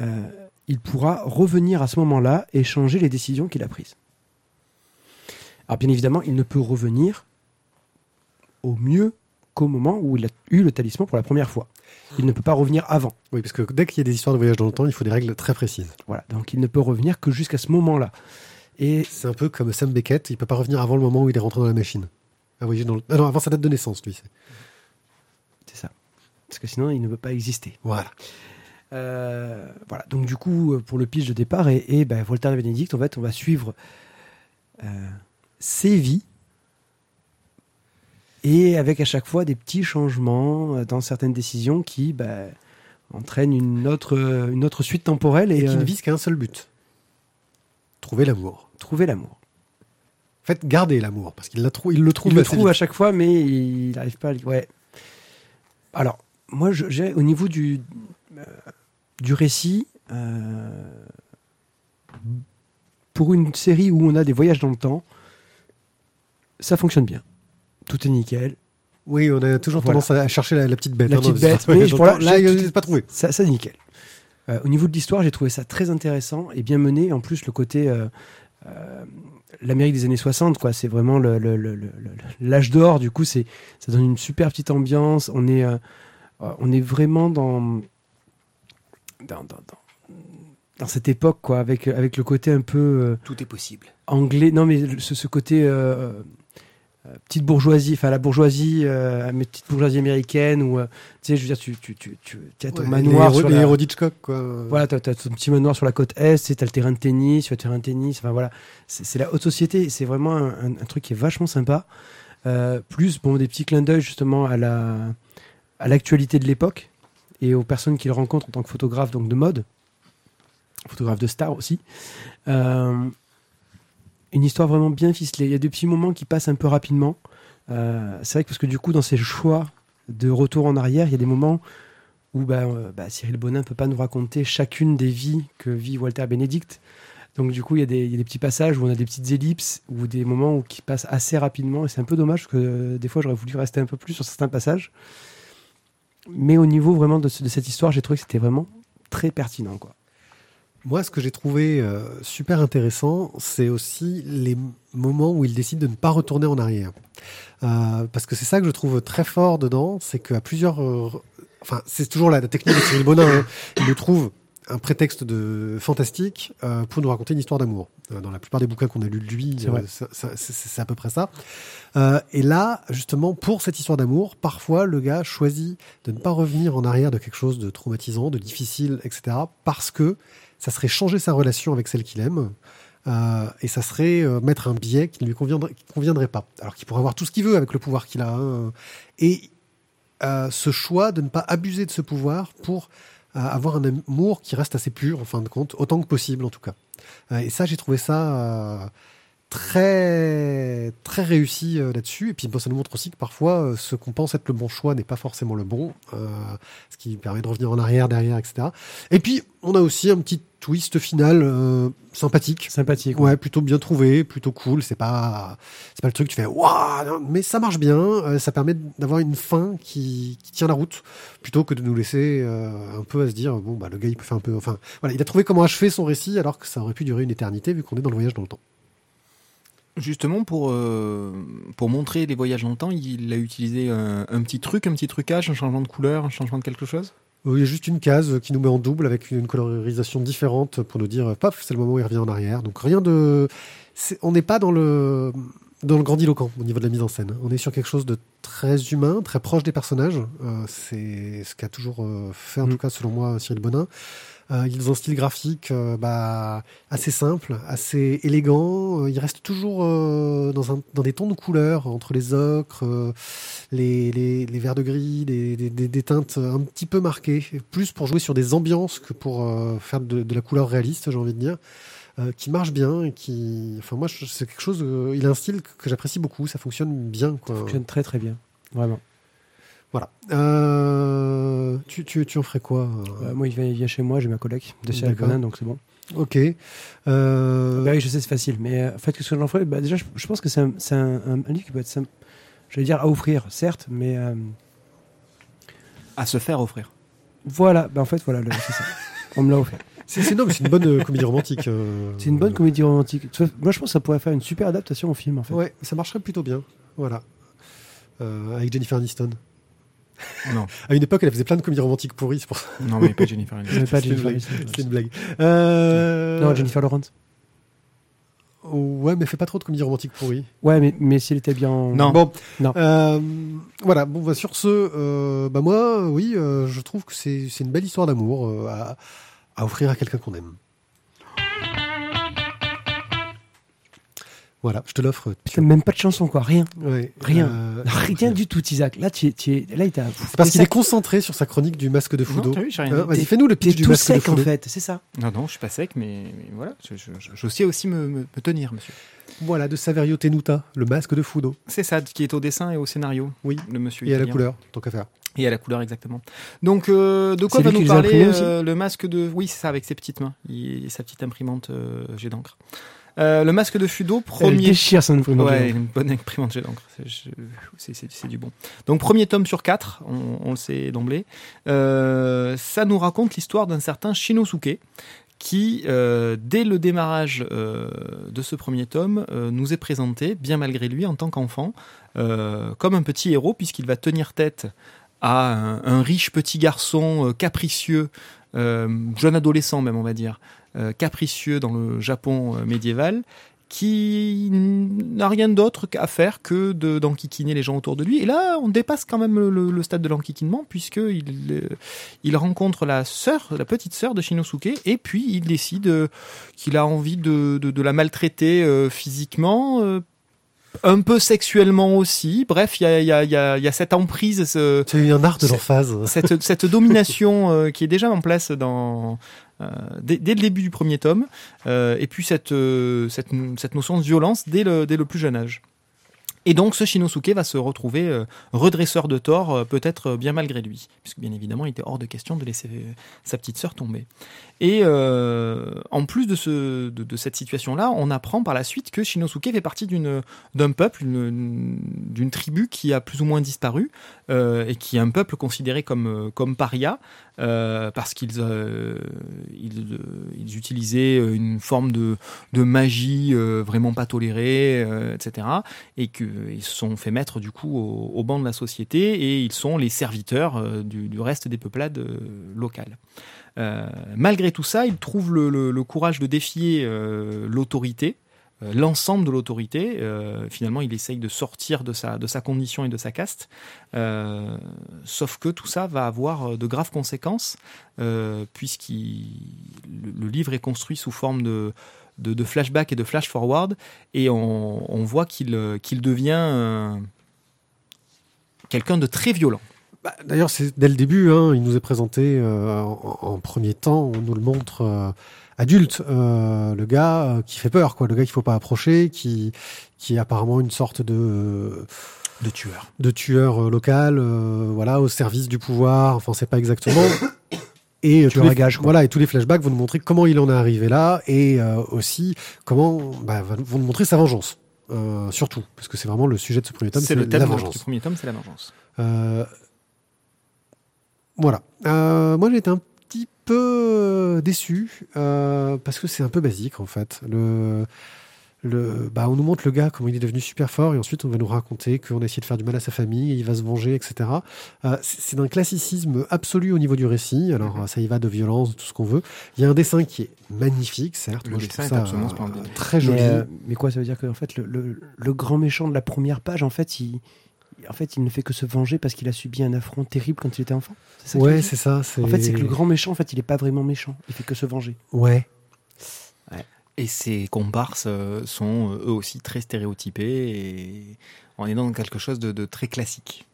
B: euh, il pourra revenir à ce moment-là et changer les décisions qu'il a prises. Alors bien évidemment, il ne peut revenir au mieux qu'au moment où il a eu le talisman pour la première fois. Il ne peut pas revenir avant.
A: Oui, parce que dès qu'il y a des histoires de voyage dans le temps, il faut des règles très précises.
B: Voilà, donc il ne peut revenir que jusqu'à ce moment-là.
A: Et c'est un peu comme Sam Beckett, il peut pas revenir avant le moment où il est rentré dans la machine. Ah oui, dans ah non, avant sa date de naissance, lui.
B: Parce que sinon il ne peut pas exister.
A: Voilà.
B: Euh, voilà. Donc du coup, euh, pour le pitch de départ, et, et ben, Voltaire et Bénédicte, en fait, on va suivre euh, ses vies et avec à chaque fois des petits changements dans certaines décisions qui ben, entraînent une autre, une autre suite temporelle.
A: Et, qui ne vise qu'à un seul but. Trouver l'amour.
B: Trouver l'amour.
A: En fait, garder l'amour, parce qu'il le trouve. Il
B: le trouve à chaque fois, mais il n'arrive pas à... Ouais. Alors, moi, j'ai au niveau du, euh, du récit, euh, pour une série où on a des voyages dans le temps, ça fonctionne bien. Tout est nickel.
A: Oui, on a toujours tendance à chercher la, petite bête.
B: La hein, petite bête, mais
A: là, là il pas trouvé.
B: Ça, ça nickel. Euh, au niveau de l'histoire, j'ai trouvé ça très intéressant et bien mené. En plus, le côté l'Amérique des années 60, quoi. C'est vraiment l'âge d'or. Du coup, c'est ça donne une super petite ambiance. On est euh, on est vraiment dans dans, cette époque, quoi, avec, avec le côté un peu. Euh,
C: Tout est possible.
B: Anglais. Non, mais ce, côté. Euh, petite bourgeoisie, enfin la bourgeoisie, mais petite bourgeoisie américaine, ou tu sais, je veux dire, tu, tu, tu, tu as ton manoir.
A: Les, héros, la... quoi.
B: Voilà, tu as, ton petit manoir sur la côte Est, tu as le terrain de tennis, tu as le terrain de tennis, enfin voilà. C'est la haute société, c'est vraiment un, un, truc qui est vachement sympa. plus, bon, des petits clins d'œil justement à la à l'actualité de l'époque et aux personnes qu'il rencontre en tant que photographe donc de mode, photographe de star aussi. Euh, une histoire vraiment bien ficelée. Il y a des petits moments qui passent un peu rapidement. Euh, c'est vrai que parce que du coup, dans ses choix de retour en arrière, il y a des moments où bah, euh, bah, Cyril Bonin ne peut pas nous raconter chacune des vies que vit Walter Benedict. Donc du coup, il y, a des, petits passages où on a des petites ellipses ou des moments où qui passent assez rapidement. Et c'est un peu dommage parce que des fois, j'aurais voulu rester un peu plus sur certains passages. Mais au niveau vraiment de, cette histoire, j'ai trouvé que c'était vraiment très pertinent. Quoi.
A: Moi, ce que j'ai trouvé euh, super intéressant, c'est aussi les moments où il décide de ne pas retourner en arrière. Euh, parce que c'est ça que je trouve très fort dedans, c'est qu'à plusieurs... euh, enfin, c'est toujours la, technique de Cyril Bonin. hein. Il nous trouve un prétexte de fantastique euh, pour nous raconter une histoire d'amour. Euh, dans la plupart des bouquins qu'on a lus de lui,
B: C'est
A: euh, c'est à peu près ça. Euh, et là, justement, pour cette histoire d'amour, parfois le gars choisit de ne pas revenir en arrière de quelque chose de traumatisant, de difficile, etc. Parce que ça serait changer sa relation avec celle qu'il aime. euh, et ça serait euh, mettre un biais qui ne lui conviendrait, qui conviendrait pas. Alors qu'il pourrait avoir tout ce qu'il veut avec le pouvoir qu'il a. hein. Et euh, ce choix de ne pas abuser de ce pouvoir pour avoir un amour qui reste assez pur, en fin de compte, autant que possible en tout cas. Euh, et ça, j'ai trouvé ça euh, très très réussi euh, là-dessus. Et puis bon, ça nous montre aussi que parfois, euh, ce qu'on pense être le bon choix n'est pas forcément le bon, euh, ce qui permet de revenir en arrière, derrière, etc. Et puis, on a aussi un petit twist final euh, sympathique.
B: Sympathique.
A: Ouais, plutôt bien trouvé, plutôt cool. C'est pas, c'est pas le truc que tu fais waouh, mais ça marche bien. euh, ça permet d'avoir une fin qui, qui tient la route, plutôt que de nous laisser euh, un peu à se dire bon bah le gars il peut faire un peu, enfin voilà, il a trouvé comment achever son récit alors que ça aurait pu durer une éternité vu qu'on est dans le voyage dans le temps.
C: Justement, pour, euh, pour montrer les voyages dans le temps, il a utilisé un, un petit truc, un petit trucage, un changement de couleur, un changement de quelque chose?
A: Euh, Il y a juste une case qui nous met en double avec une colorisation différente pour nous dire euh, paf, c'est le moment où il revient en arrière. Donc rien de, on n'est pas dans le dans le grandiloquent au niveau de la mise en scène. On est sur quelque chose de très humain, très proche des personnages. Euh, c'est ce qu'a toujours fait, en
B: Mm.
A: tout cas selon moi, Cyril Bonin. Euh, ils ont un style graphique euh, bah, assez simple, assez élégant. Euh, il reste toujours dans, des tons de couleurs entre les ocres, les, verts de gris, des, teintes un petit peu marquées, plus pour jouer sur des ambiances que pour faire de, la couleur réaliste, j'ai envie de dire, qui marche bien et qui, enfin moi c'est quelque chose, il a un style que, que j'apprécie beaucoup, ça fonctionne bien quoi.
B: Ça fonctionne très très bien. Vraiment.
A: Voilà. Euh, tu, tu, tu en ferais quoi euh
B: Euh, moi, il vient, il vient chez moi, j'ai ma collègue de
A: D'accord.
B: Bonin, donc c'est bon.
A: Ok. Euh,
B: Bah oui, je sais, c'est facile. Mais en fait, qu'est-ce que j'en ferais bah, Déjà, je, je pense que c'est un, c'est un, un- un livre qui peut être simple. J'allais dire à offrir, certes, mais euh,
C: À se faire offrir.
B: voilà. Bah, en fait, voilà, c'est ça. On me l'a offert. [laughs]
A: c'est c'est- non, mais c'est une bonne euh, comédie romantique. euh,
B: C'est une bonne comédie romantique. Moi, je pense que ça pourrait faire une super adaptation au film, en fait.
A: Ouais, ça marcherait plutôt bien. Voilà. Euh, avec Jennifer Aniston.
C: Non,
A: À une époque, elle faisait plein de comédies romantiques pourries, c'est pour ça.
C: non mais pas Jennifer [laughs] Aniston.
B: pas
A: C'est une
B: Jennifer
A: blague.
B: Aniston.
A: C'est une blague. Euh...
B: Non, Jennifer Lawrence.
A: Ouais, mais fais pas trop de comédies romantiques pourries.
B: Ouais, mais, mais s'il était bien.
C: Non.
A: Bon,
B: Non.
A: Euh, voilà. Bon, bah, sur ce, euh, bah moi, oui, euh, je trouve que c'est c'est une belle histoire d'amour euh, à, à offrir à quelqu'un qu'on aime. Voilà, je te l'offre.
B: Même pas de chanson, quoi. Rien.
A: Ouais,
B: Rien.
A: euh,
B: Rien du tout, Isaac. Là, tu es, tu es- là, il t'a.
A: C'est parce qu'il est concentré sur sa chronique du masque de Fudo.
C: Non, t'as vu, j'ai rien
A: Hein,
C: dit.
A: Vas-y, fais-nous le pitch du
B: tout
A: masque de
B: sec, en
A: Fudo.
B: fait. C'est ça.
C: Non, non, je suis pas sec, mais, mais voilà, je, je, je- je sais aussi me, me- me tenir, monsieur.
A: Voilà, de Saverio Tenuta, le masque de Fudo.
C: C'est ça, qui est au dessin et au scénario.
A: Oui.
C: Le monsieur
A: Et à la
C: italien.
A: couleur, tant qu'à faire.
C: Et à la couleur, exactement. Donc, euh, de quoi va nous parler euh, le masque de... Oui, c'est ça, avec ses petites mains. Il- et sa petite imprimante euh, jet d'encre. Euh, le masque de Fudo,
B: Elle
C: premier...
B: déchire son.
C: Ouais, une bonne imprimante d'encre. C'est- du bon. Donc, premier tome sur quatre, on, on le sait d'emblée. Euh, ça nous raconte l'histoire d'un certain Shinosuke qui, euh, dès le démarrage de ce premier tome, nous est présenté, bien malgré lui, en tant qu'enfant, comme un petit héros, puisqu'il va tenir tête à un, un riche petit garçon capricieux, jeune adolescent même, on va dire, capricieux dans le Japon euh, médiéval, qui n'a rien d'autre à faire que de- d'enquiquiner les gens autour de lui. Et là, on dépasse quand même le, stade de l'enquiquinement, puisqu'il euh, il rencontre la sœur, la petite sœur de Shinosuke, et puis il décide euh, qu'il a envie de, la maltraiter euh, physiquement, euh, un peu sexuellement aussi. Bref, il y a, y a- y a- y a cette emprise, ce-
A: C'est un art de l'emphase.
C: cette, cette [laughs] domination euh, qui est déjà en place dans, euh, dès, dès le début du premier tome, euh, et puis cette, euh, cette, cette notion de violence dès le, dès le plus jeune âge. Et donc ce Shinosuke va se retrouver euh, redresseur de tort, euh, peut-être euh, bien malgré lui, puisque bien évidemment il était hors de question de laisser sa petite sœur tomber. Et en plus de, ce, de, cette situation-là, on apprend par la suite que Shinosuke fait partie d'un peuple, une- d'une tribu qui a plus ou moins disparu, et qui est un peuple considéré comme, comme paria, euh, parce qu'ils euh, euh, ils utilisaient une forme de, de magie vraiment pas tolérée, etc. Et qu'ils se sont fait mettre du coup au, banc de la société et ils sont les serviteurs du, reste des peuplades locales. Malgré tout ça, ils trouvent le, courage de défier l'autorité, l'ensemble de l'autorité. Euh, finalement, il essaye de sortir de sa, de sa condition et de sa caste. Euh, sauf que tout ça va avoir euh, de graves conséquences, euh, puisqu'il le, livre est construit sous forme de, de, flashback et de flash forward, et on, voit qu'il euh, devient euh, quelqu'un de très violent.
A: Bah, D'ailleurs, c'est dès le début, hein, il nous est présenté euh, en, premier temps, on nous le montre euh, adulte, euh, le gars euh, qui fait peur, quoi, le gars qu'il faut pas approcher, qui qui est apparemment une sorte de
C: De tueur.
A: de tueur euh, local, euh, voilà, au service du pouvoir. Enfin, c'est pas exactement. Et euh, tous les, voilà, et tous les flashbacks vont nous montrer comment il en est arrivé là, et euh, aussi comment bah, vont nous montrer sa vengeance. Euh, surtout, parce que c'est vraiment le sujet de ce premier tome,
C: C'est le thème
A: la vengeance.
C: du premier tome, c'est la vengeance.
A: Euh, voilà. Euh, moi, j'ai été un peu déçu euh, parce que c'est un peu basique en fait. Le, le, bah, on nous montre le gars comment il est devenu super fort et ensuite on va nous raconter qu'on a essayé de faire du mal à sa famille, et il va se venger, etc. Euh, c'est d'un classicisme absolu au niveau du récit. Alors
C: Mhm.
A: euh, ça y va de violence, de tout ce qu'on veut. Il y a un dessin qui est magnifique, certes.
C: Le
A: Moi, je
C: dessin
A: trouve
C: est
A: ça
C: absolument
A: euh, très joli.
B: Mais, euh, mais quoi, ça veut dire que en fait, le, le- le grand méchant de la première page, en fait, il, en fait, il ne fait que se venger parce qu'il a subi un affront terrible quand il était enfant. C'est ça
A: ouais, c'est ça.
B: En fait, c'est que le grand méchant, en fait, il est pas vraiment méchant. Il fait que se venger.
A: Ouais.
C: Et ses comparses euh, sont euh, eux aussi très stéréotypés et on est dans quelque chose de, de très classique.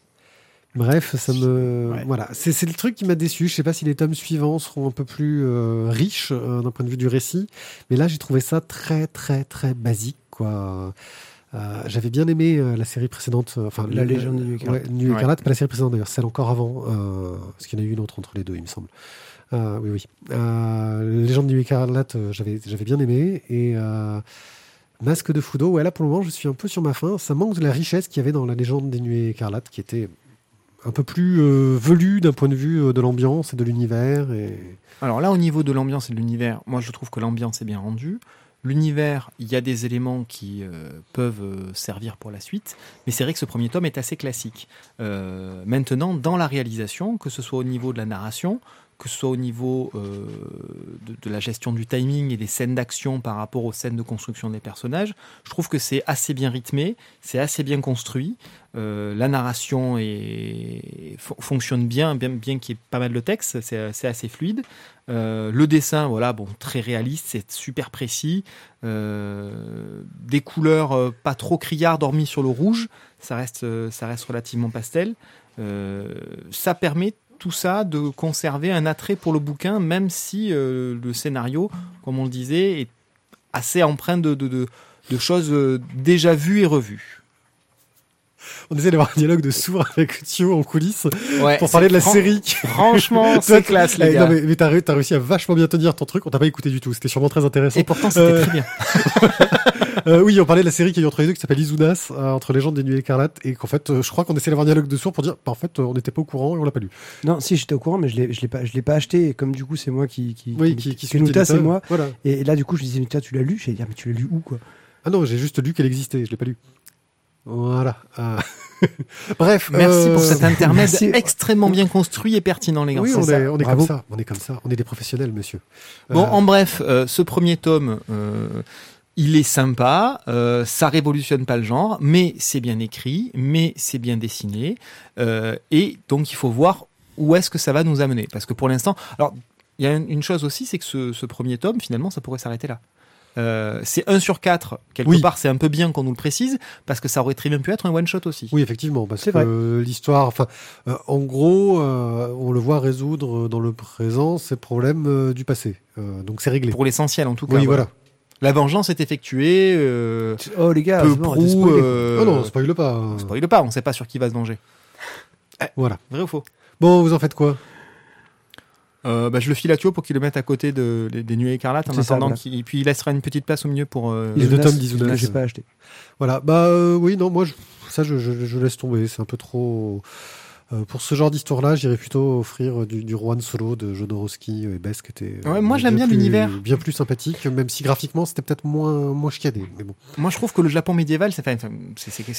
A: Bref, ça me
B: Ouais.
A: voilà, c'est c'est le truc qui m'a déçu. Je sais pas si les tomes suivants seront un peu plus euh, riches euh, d'un point de vue du récit, mais là j'ai trouvé ça très très très basique quoi. Euh, J'avais bien aimé euh, la série précédente, euh, enfin
B: La légende de Nuit Écarlate.
A: Ouais, Nuit
C: Ouais.
A: Écarlate, pas la série précédente d'ailleurs, celle encore avant, euh, parce qu'il y en a eu une autre entre les deux, il me semble. Euh, oui, oui. Euh, la légende de Nuit Écarlate, euh, j'avais j'avais bien aimé et euh, Masque de Fudo, ouais là pour le moment je suis un peu sur ma faim. Ça manque de la richesse qu'il y avait dans la légende des Nuits Écarlates, qui était un peu plus euh, velu d'un point de vue euh, de l'ambiance et de l'univers. Et...
C: Alors là, au niveau de l'ambiance et de l'univers, moi je trouve que l'ambiance est bien rendue. L'univers, il y a des éléments qui euh, peuvent euh, servir pour la suite, mais c'est vrai que ce premier tome est assez classique. Euh, maintenant, dans la réalisation, que ce soit au niveau de la narration, que ce soit au niveau euh, de, la gestion du timing et des scènes d'action par rapport aux scènes de construction des personnages, je trouve que c'est assez bien rythmé, c'est assez bien construit. Euh, la narration fonctionne bien, bien, bien qu'il y ait pas mal de texte, c'est assez fluide. Euh, le dessin, voilà, bon, très réaliste, c'est super précis. Des couleurs pas trop criardes, hormis sur le rouge, ça reste, ça reste relativement pastel. Ça permet tout ça de conserver un attrait pour le bouquin, même si euh, le scénario, comme on le disait, est assez empreint de, choses euh, déjà vues et revues.
A: On essaie d'avoir un dialogue de sourd avec Thio en coulisses
C: Ouais,
A: pour parler de la
C: fran-
A: série. qui-
C: Franchement, [laughs] c'est classe, les
A: Eh,
C: gars.
A: non, mais, mais t'as, t'as réussi à vachement bien tenir ton truc. On t'a pas écouté du tout. C'était sûrement très intéressant.
C: Et pourtant, c'était
A: Euh,
C: très bien. [laughs]
A: Euh, oui, on parlait de la série qui est entre les deux qui s'appelle Izunas, euh, entre Légendes des Nuits Écarlates, et qu'en fait, euh, je crois qu'on essaie d'avoir un dialogue de sourd pour dire, bah, en fait, euh, on n'était pas au courant et on l'a pas lu.
B: Non, si j'étais au courant, mais je l'ai, je l'ai pas, je l'ai pas acheté. Et comme du coup, c'est moi qui, qui,
A: Oui, qui, qui l'éditeur.
B: c'est moi.
A: Voilà.
B: Et là, du coup, je disais, Kenuta, tu l'as lu J'allais dire, mais tu l'as lu où, quoi?
A: Ah non, j'ai juste lu qu'elle existait, je l'ai pas lu. Voilà. Ah. [laughs] Bref.
C: Merci
A: euh,
C: pour cet intermède
B: merci.
C: extrêmement bien construit et pertinent, les gars.
A: Oui, on
C: ça.
A: est, on est
B: Bravo.
A: comme ça. On est comme ça. On est des professionnels, monsieur.
C: Bon,
A: Euh,
C: en bref, euh, ce premier tome, euh, il est sympa, euh, ça révolutionne pas le genre, mais c'est bien écrit, mais c'est bien dessiné, euh, et donc il faut voir où est-ce que ça va nous amener. Parce que pour l'instant, alors il y a une une chose aussi, c'est que ce, ce premier tome, finalement, ça pourrait s'arrêter là. Euh, c'est 1 sur 4, quelque
A: Oui.
C: part, c'est un peu bien qu'on nous le précise, parce que ça aurait très bien pu être un one-shot aussi.
A: Oui, effectivement, parce
B: C'est
A: que euh, l'histoire, enfin, euh, en gros, euh, on le voit résoudre dans le présent ses problèmes euh, du passé. Euh, donc c'est réglé.
C: Pour l'essentiel, en tout cas.
A: Oui, voilà.
C: La vengeance est effectuée. Euh,
B: Oh, les gars,
C: peu
B: de
C: prou. euh,
A: Oh non, spoil pas.
C: on spoile pas, on sait pas sur qui va se venger.
A: Voilà.
C: Vrai ou faux?
A: Bon, vous en faites quoi?
C: Euh, bah, je le file à Thio pour qu'il le mette à côté de, des, des Nuées écarlates en
B: C'est ça,
C: attendant
B: voilà.
C: qu'il. Et puis il laissera une petite place au milieu pour. euh,
A: Les deux tomes
B: J'ai pas acheté.
A: Voilà. Bah euh, oui, non, moi, je, ça, je, je, je laisse tomber. C'est un peu trop. Euh, pour ce genre d'histoire-là, j'irais plutôt offrir du, du Rohan Solo de Jodorowsky et Bess, qui était
C: Ouais, moi, j'aime bien l'univers.
A: bien plus sympathique, même si graphiquement c'était peut-être moins moins chiadé. Mais bon.
C: Moi, je trouve que le Japon médiéval, c'est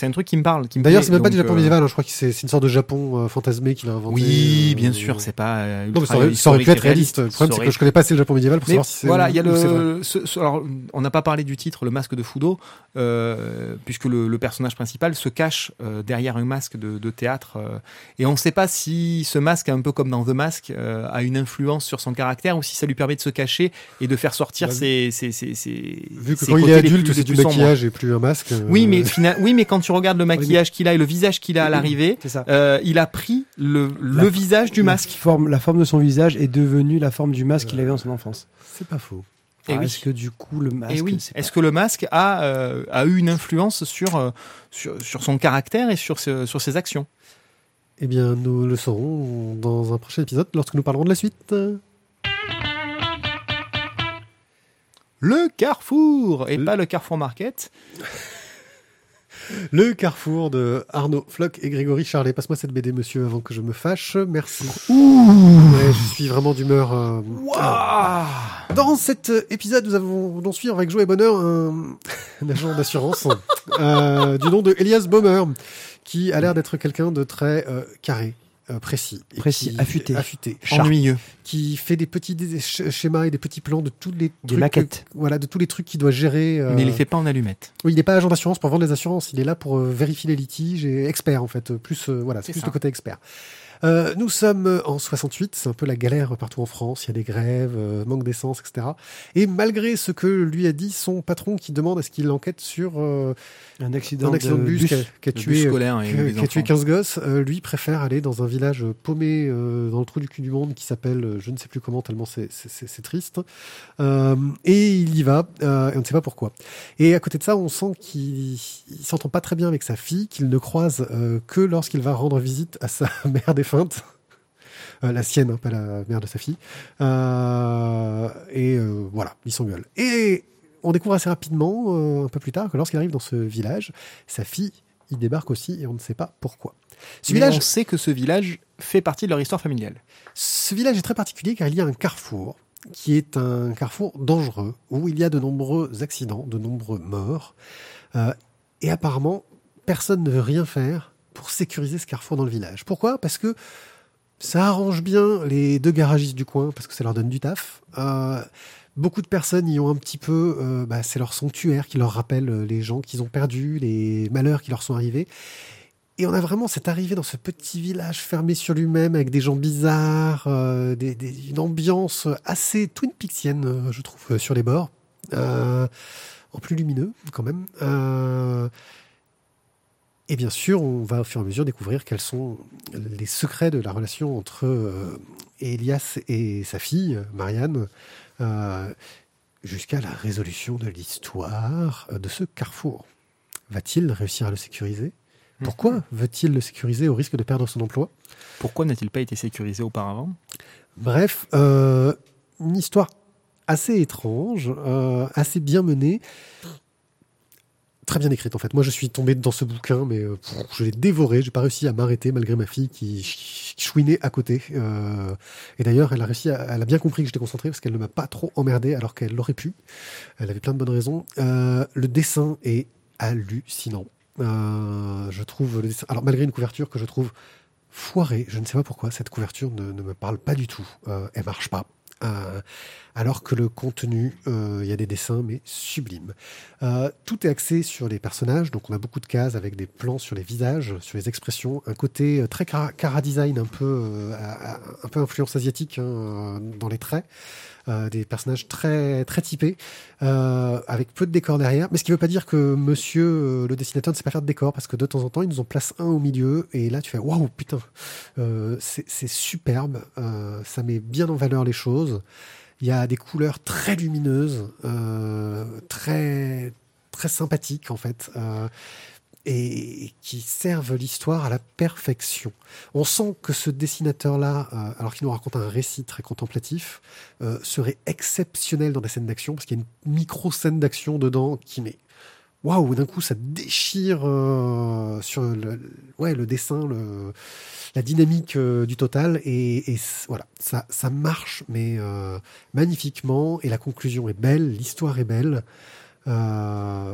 C: un truc qui me parle.
A: D'ailleurs, c'est même pas du Japon
C: euh,
A: médiéval. hein, je crois que c'est une sorte de Japon euh, fantasmé qu'il a inventé.
C: Oui,
A: euh,
C: bien sûr, c'est pas. euh,
A: Non, mais ça aurait, ça aurait pu être réaliste. Le problème, c'est que je connais pas assez le Japon médiéval pour
C: Mais
A: savoir si c'est.
C: voilà, il y a
A: où c'est vrai.
C: le. ce- ce- alors, on n'a pas parlé du titre, le masque de Fudo, euh, puisque le, le personnage principal se cache euh, derrière un masque de, de théâtre, euh, et on ne sait pas si ce masque, un peu comme dans The Mask, euh, a une influence sur son caractère ou si ça lui permet de se cacher et de faire sortir
A: Bah,
C: ses, ses, ses, ses-
A: Vu que
C: ses
A: quand il est adulte, c'est du
C: sombres.
A: maquillage et plus un masque. euh,
C: Oui, mais fina- oui, mais quand tu regardes le maquillage qu'il a et le visage qu'il a à l'arrivée, euh, il a pris le, le
B: La-
C: visage du
B: La
C: masque.
B: forme, la forme de son visage est devenue la forme du masque qu'il avait dans son enfance.
A: c'est pas faux.
B: Ah,
C: oui.
B: Est-ce que du coup le masque
C: oui. Est-ce que le masque a, euh, a eu une influence sur, sur, sur son caractère et sur, ce- sur ses actions?
A: Eh bien, nous le saurons dans un prochain épisode lorsque nous parlerons de la suite.
C: Le Carrefour Et
A: Le-
C: pas le Carrefour Market. [laughs]
A: Le carrefour de Arnaud Floch et Grégory Charlet. Passe-moi cette BD, monsieur, avant que je me fâche. Merci. Ouais, je suis vraiment d'humeur. euh, Dans cet euh, épisode, nous avons allons suivre avec joie et bonheur un, [laughs] un agent d'assurance [laughs] euh, du nom de Elias Baumer, qui a l'air d'être quelqu'un de très euh, carré, euh, précis, et
B: Précis,
A: qui-
B: affûté.
A: affûté, sharp,
C: Ennuyeux.
A: qui fait des petits schémas et des petits plans de tous les trucs,
B: maquettes.
A: voilà, de tous les trucs qu'il doit gérer. euh,
C: Mais il les fait pas en allumette.
A: oui, il n'est pas agent d'assurance pour vendre les assurances. Il est là pour euh, vérifier les litiges et expert en fait. Plus euh, voilà, c'est
C: C'est
A: plus
C: ça.
A: le côté expert. Euh, nous sommes en 68, c'est un peu la galère partout en France. Il y a des grèves, euh, manque d'essence, etc. Et malgré ce que lui a dit son patron, qui demande à ce qu'il enquête sur euh,
B: un accident,
A: un accident de bus, qui a, tué,
C: scolaire et
A: qui a- tué
C: enfants.
A: 15 gosses, euh, lui préfère aller dans un village paumé euh, dans le trou du cul du monde qui s'appelle, euh, je ne sais plus comment, tellement c'est- triste. Euh, et il y va, euh, et on ne sait pas pourquoi. Et à côté de ça, on sent qu'il il s'entend pas très bien avec sa fille, qu'il ne croise euh, que lorsqu'il va rendre visite à sa [laughs] mère défunte. Euh, la sienne, hein, pas la mère de sa fille. Euh, et euh, voilà, ils s'engueulent. Et on découvre assez rapidement, euh, un peu plus tard, que lorsqu'il arrive dans ce village, sa fille y débarque aussi et on ne sait pas pourquoi. Ce
C: Mais
A: village,
C: on sait que ce village fait partie de leur histoire familiale.
A: ce village est très particulier car il y a un carrefour qui est un carrefour dangereux où il y a de nombreux accidents, de nombreux morts. Euh, et apparemment, personne ne veut rien faire pour sécuriser ce carrefour dans le village. Pourquoi? Parce que ça arrange bien les deux garagistes du coin parce que ça leur donne du taf. Euh, beaucoup de personnes y ont un petit peu, euh, bah, c'est leur sanctuaire qui leur rappelle euh, les gens qu'ils ont perdus, les malheurs qui leur sont arrivés. Et on a vraiment cette arrivée dans ce petit village fermé sur lui-même avec des gens bizarres, euh, des, une ambiance assez Twin Peaksienne, je trouve, sur les bords, en plus lumineux quand même. Et bien sûr, on va au fur et à mesure découvrir quels sont les secrets de la relation entre Elias et sa fille, Marianne, jusqu'à la résolution de l'histoire de ce carrefour. Va-t-il réussir à le sécuriser? Pourquoi veut-il le sécuriser au risque de perdre son emploi?
C: Pourquoi n'a-t-il pas été sécurisé auparavant?
A: Bref, euh, une histoire assez étrange, euh, assez bien menée, très bien écrite en fait. Moi, je suis tombé dans ce bouquin, mais euh, je l'ai dévoré. J'ai pas réussi à m'arrêter malgré ma fille qui ch- chouinait à côté. Euh, et d'ailleurs, elle a réussi, elle a bien compris que j'étais concentré parce qu'elle ne m'a pas trop emmerdé alors qu'elle l'aurait pu. Elle avait plein de bonnes raisons. Euh, le dessin est hallucinant. Je trouve le dessin. Alors malgré une couverture que je trouve foirée, je ne sais pas pourquoi cette couverture ne, ne me parle pas du tout. Elle marche pas. Euh, alors que le contenu, euh, il y a des dessins, mais sublimes. Euh, tout est axé sur les personnages, donc on a beaucoup de cases avec des plans sur les visages, sur les expressions, un côté euh, très cara, cara design, un peu, euh, un peu influence asiatique hein, dans les traits, euh, des personnages très très typés, euh, avec peu de décors derrière. Mais ce qui ne veut pas dire que Monsieur euh, le dessinateur ne sait pas faire de décors, parce que de temps en temps, il nous en place un au milieu, et là tu fais waouh putain, c'est superbe, ça met bien en valeur les choses. Il y a des couleurs très lumineuses, très très sympathiques en fait, et qui servent l'histoire à la perfection. On sent que ce dessinateur-là, euh, alors qu'il nous raconte un récit très contemplatif, euh, serait exceptionnel dans des scènes d'action, parce qu'il y a une micro scène d'action dedans qui met waouh, d'un coup, ça déchire euh, sur le, ouais, le dessin, le, la dynamique euh, du total. Et, et voilà, ça, ça marche, mais euh, magnifiquement. Et la conclusion est belle, l'histoire est belle. Euh,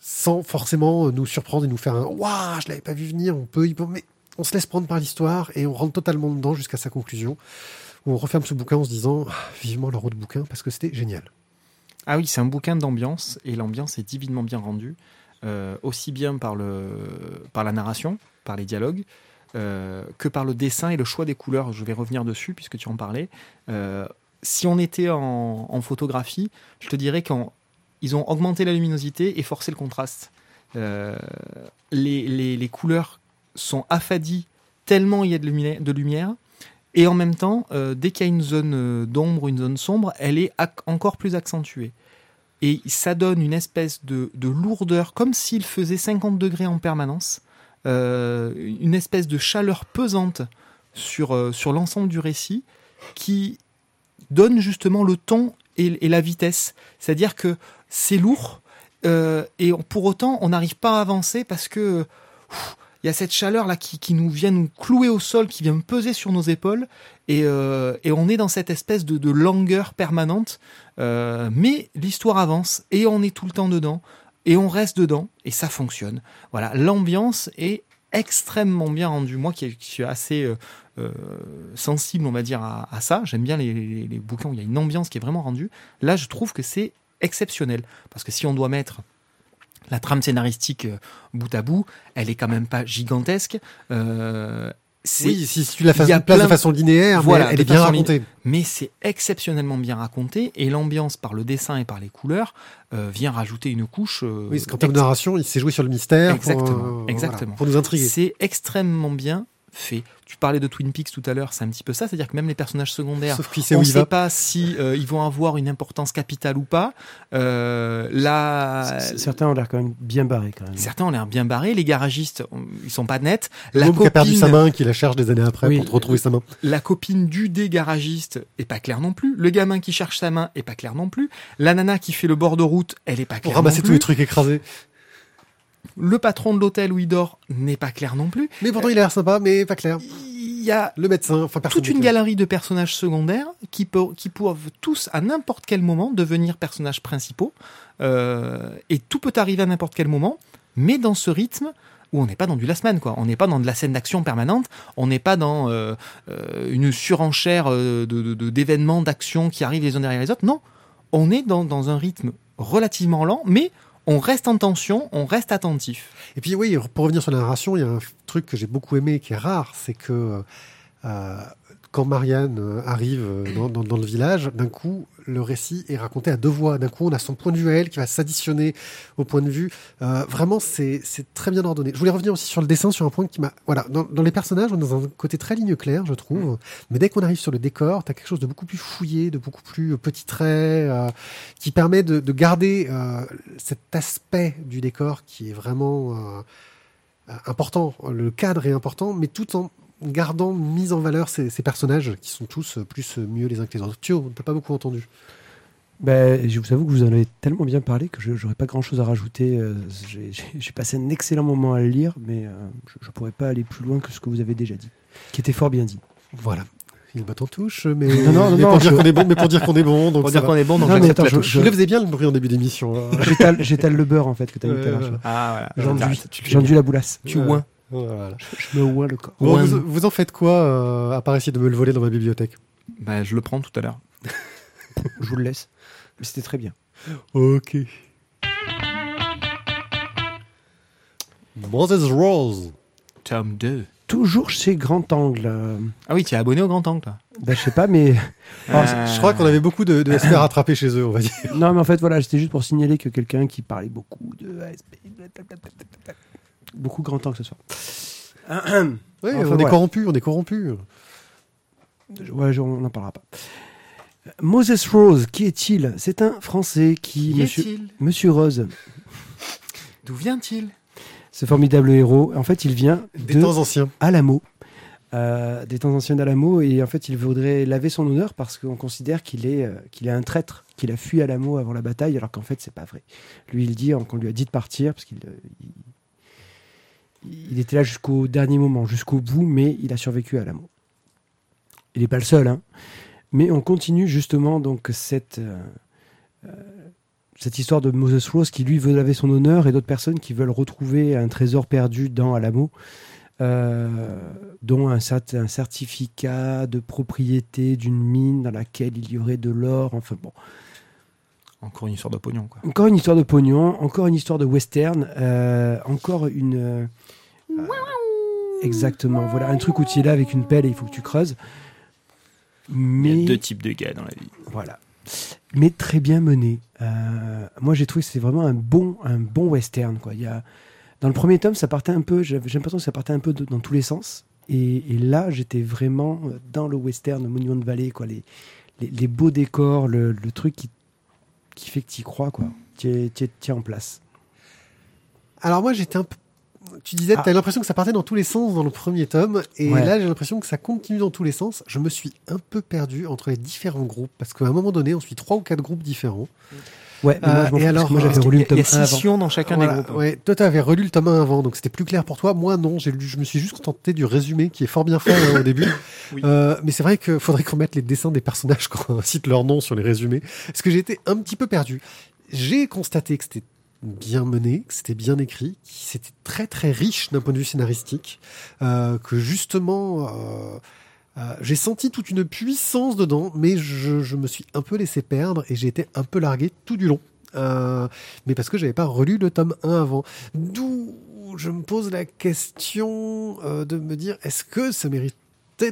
A: sans forcément nous surprendre et nous faire un waouh, je l'avais pas vu venir. On peut, mais on se laisse prendre par l'histoire et on rentre totalement dedans jusqu'à sa conclusion. Où on referme ce bouquin en se disant Ah, vivement leur autre bouquin parce que c'était génial.
C: Ah oui, c'est un bouquin d'ambiance et l'ambiance est divinement bien rendue, euh, aussi bien par, le, par la narration, par les dialogues, euh, que par le dessin et le choix des couleurs. Je vais revenir dessus puisque tu en parlais. Euh, si on était en, en photographie, je te dirais qu'ils ont augmenté la luminosité et forcé le contraste. Euh, les, les- les couleurs sont affadies tellement il y a de lumière, de lumière et en même temps, euh, dès qu'il y a une zone euh, d'ombre, une zone sombre, elle est encore plus accentuée. Et ça donne une espèce de, de lourdeur, comme s'il faisait 50 degrés en permanence, une espèce de chaleur pesante sur, sur l'ensemble du récit, qui donne justement le ton et la vitesse. C'est-à-dire que c'est lourd, euh, et pour autant, on n'arrive pas à avancer parce que il y a cette chaleur là qui, qui nous vient nous clouer au sol, qui vient peser sur nos épaules, et, euh, et on est dans cette espèce de, langueur permanente. Euh, mais l'histoire avance et on est tout le temps dedans et on reste dedans et ça fonctionne. Voilà, l'ambiance est extrêmement bien rendue. Moi qui, suis assez sensible, on va dire, à, à ça, j'aime bien les, les- les bouquins où il y a une ambiance qui est vraiment rendue. Là, je trouve que c'est exceptionnel parce que si on doit mettre la trame scénaristique euh, bout à bout, elle est quand même pas gigantesque. Euh,
A: Oui, si tu la
C: il y a
A: place de façon linéaire,
C: Voilà,
A: mais elle est bien
C: façon
A: racontée.
C: mais c'est exceptionnellement bien raconté et l'ambiance par le dessin et par les couleurs euh, vient rajouter une couche. euh,
A: Oui, parce qu'en termes de narration, il s'est joué sur le mystère. pour,
C: Exactement,
A: euh, voilà,
C: exactement.
A: pour nous intriguer.
C: C'est extrêmement bien fait. Tu parlais de Twin Peaks tout à l'heure, c'est un petit peu ça, c'est-à-dire que même les personnages secondaires,
A: Sauf
C: on ne sait
A: va.
C: pas si euh, ils vont avoir une importance capitale ou pas. Euh, là,
B: Certains ont l'air quand même bien barrés quand même.
C: certains ont l'air bien barrés. Les garagistes, on- ils sont pas nets. La
A: L'homme qui a perdu
C: copine-
A: sa main, qui la cherche des années après
B: Oui.
A: pour retrouver sa main.
C: La copine du dé garagiste est pas claire non plus. Le gamin qui cherche sa main est pas clair non plus. La nana qui fait le bord de route, elle est pas
A: Pour
C: claire
A: ramasser
C: non
A: tous
C: plus.
A: les trucs écrasés.
C: Le patron de l'hôtel où il dort n'est pas clair non plus.
A: Mais pourtant, il a l'air sympa, mais pas clair.
C: Il y a
A: Le médecin, enfin
C: toute une galerie de personnages secondaires qui, peuvent tous à n'importe quel moment devenir personnages principaux. Euh, et tout peut arriver à n'importe quel moment, mais dans ce rythme où on n'est pas dans du last man, quoi. On n'est pas dans de la scène d'action permanente, on n'est pas dans euh, euh, une surenchère euh, de- d'événements, d'actions qui arrivent les uns derrière les autres. Non, on est dans, dans un rythme relativement lent, mais on reste en tension, on reste attentif.
A: Et puis oui, pour revenir sur la narration, il y a un truc que j'ai beaucoup aimé qui est rare, c'est que euh, quand Marianne euh, arrive euh, dans, dans- dans le village, d'un coup, le récit est raconté à deux voix. D'un coup, on a son point de vue à elle qui va s'additionner au point de vue. Euh, vraiment, c'est très bien ordonné. Je voulais revenir aussi sur le dessin, sur un point qui m'a... Voilà, dans, dans les personnages, on est dans un côté très ligne claire, je trouve. Mais dès qu'on arrive sur le décor, tu as quelque chose de beaucoup plus fouillé, de beaucoup plus petit trait, euh, qui permet de, de garder euh, cet aspect du décor qui est vraiment... important, le cadre est important, mais tout en gardant mise en valeur ces, ces personnages qui sont tous euh, plus euh, mieux les uns que les autres. Thio, on t'a pas beaucoup entendu.
B: Ben, je vous avoue que vous en avez tellement bien parlé que je n'aurais pas grand chose à rajouter. Euh, [laughs] J'ai passé un excellent moment à le lire, mais euh, je ne pourrais pas aller plus loin que ce que vous avez déjà dit, qui était fort bien dit.
A: Voilà. Il bat en touche, mais,
B: Non, non,
A: mais
B: non,
A: pour dire
B: je-
A: qu'on est bon, mais pour dire qu'on est bon, donc
C: Pour dire qu'on est bon, donc
B: Non, mais
C: j'accepte
B: attends,
C: la
B: je-
A: le faisais bien le bruit en début d'émission. hein.
B: J'étale le beurre en fait que tu as mis tout à l'heure.
C: Ah voilà.
B: J'enduis la boulasse.
C: Tu
A: Ouais. Voilà.
B: Je me oins le corps.
A: Bon,
C: Ouais.
A: vous, vous en faites quoi euh, à part essayer de me le voler dans ma bibliothèque
C: Bah, je le prends tout à l'heure. [laughs]
B: Je vous le laisse. Mais c'était très bien.
A: Ok. Moses Rose.
C: Tome 2.
B: Toujours chez Grand Angle. euh,
C: Ah oui, tu es abonné au Grand Angle, toi.
B: ben, je sais pas, mais.
A: Alors,
C: Euh,
A: Je crois qu'on avait beaucoup de, de SP à rattraper chez eux, on va dire.
B: Non, mais en fait, voilà, c'était juste pour signaler que quelqu'un qui parlait beaucoup de ASP. Beaucoup Grand Angle ce soir. [clears throat]
A: Oui,
B: Enfin,
A: on est
B: voilà.
A: corrompu, on est corrompu.
B: Ouais, on n'en parlera pas. Moses Rose, qui est-il? C'est un Français qui,
C: Qui
B: monsieur,
C: est-il?
B: monsieur Rose,
C: D'où vient-il?
B: Ce formidable héros, en fait, il vient
A: Des
B: de
A: temps anciens.
B: Alamo, euh, des temps anciens d'Alamo et en fait il voudrait laver son honneur parce qu'on considère qu'il est, euh, qu'il est un traître, qu'il a fui Alamo avant la bataille alors qu'en fait c'est pas vrai. Lui il dit qu'on lui a dit de partir parce qu'il euh, il, était là jusqu'au dernier moment, jusqu'au bout, mais il a survécu à Alamo. Il n'est pas le seul, hein. mais on continue justement donc cette, euh, euh, cette histoire de Moses Rose qui lui veut laver son honneur et d'autres personnes qui veulent retrouver un trésor perdu dans Alamo. Euh, dont un, un certificat de propriété d'une mine dans laquelle il y aurait de l'or. Enfin bon,
C: Encore une histoire de pognon, quoi.
B: encore une histoire de pognon, encore une histoire de western, euh, encore une. euh, euh, exactement, voilà, un truc où tu es là avec une pelle et il faut que tu creuses.
C: Il
B: Mais
C: y a deux types de gars dans la vie.
B: voilà. Mais très bien mené. Euh, moi, j'ai trouvé que c'était vraiment un bon, un bon western. Quoi. Il y a, dans le premier tome, ça partait un peu. J'avais j'ai l'impression que ça partait un peu de- dans tous les sens. Et, et là, j'étais vraiment dans le western, le Monument de Vallée, quoi. Les, les, les beaux décors, le, le truc qui, qui fait que tu y crois, quoi. Tu es, tu es- tu es en place.
A: Alors moi j'étais un peu... Tu disais,
B: Ah.
A: tu as l'impression que ça partait dans tous les sens dans le premier tome, et
B: Ouais.
A: là j'ai l'impression que ça continue dans tous les sens. Je me suis un peu perdu entre les différents groupes, parce qu'à un moment donné, on suit trois ou quatre groupes différents.
B: Ouais, mais moi,
A: Euh,
B: je
A: et alors,
B: moi, j'avais
A: euh,
B: relu le tome
C: il y a
B: 1
C: six
B: avant.
C: dans chacun
A: Voilà,
C: des groupes.
A: ouais. Toi, tu avais relu le tome 1 avant, donc c'était plus clair pour toi. Moi, non, j'ai lu, je me suis juste contenté du résumé qui est fort bien fait hein, au début. [laughs]
C: Oui.
A: Euh, mais c'est vrai qu'il faudrait qu'on mette les dessins des personnages quand on cite leur nom sur les résumés, parce que j'ai été un petit peu perdu. J'ai constaté que c'était bien mené, que c'était bien écrit, que c'était très très riche d'un point de vue scénaristique, euh, que justement. euh, euh, j'ai senti toute une puissance dedans, mais je, je me suis un peu laissé perdre et j'ai été un peu largué tout du long. Euh, mais parce que j'avais pas relu le tome 1 avant. D'où je me pose la question euh, de me dire est-ce que ça méritait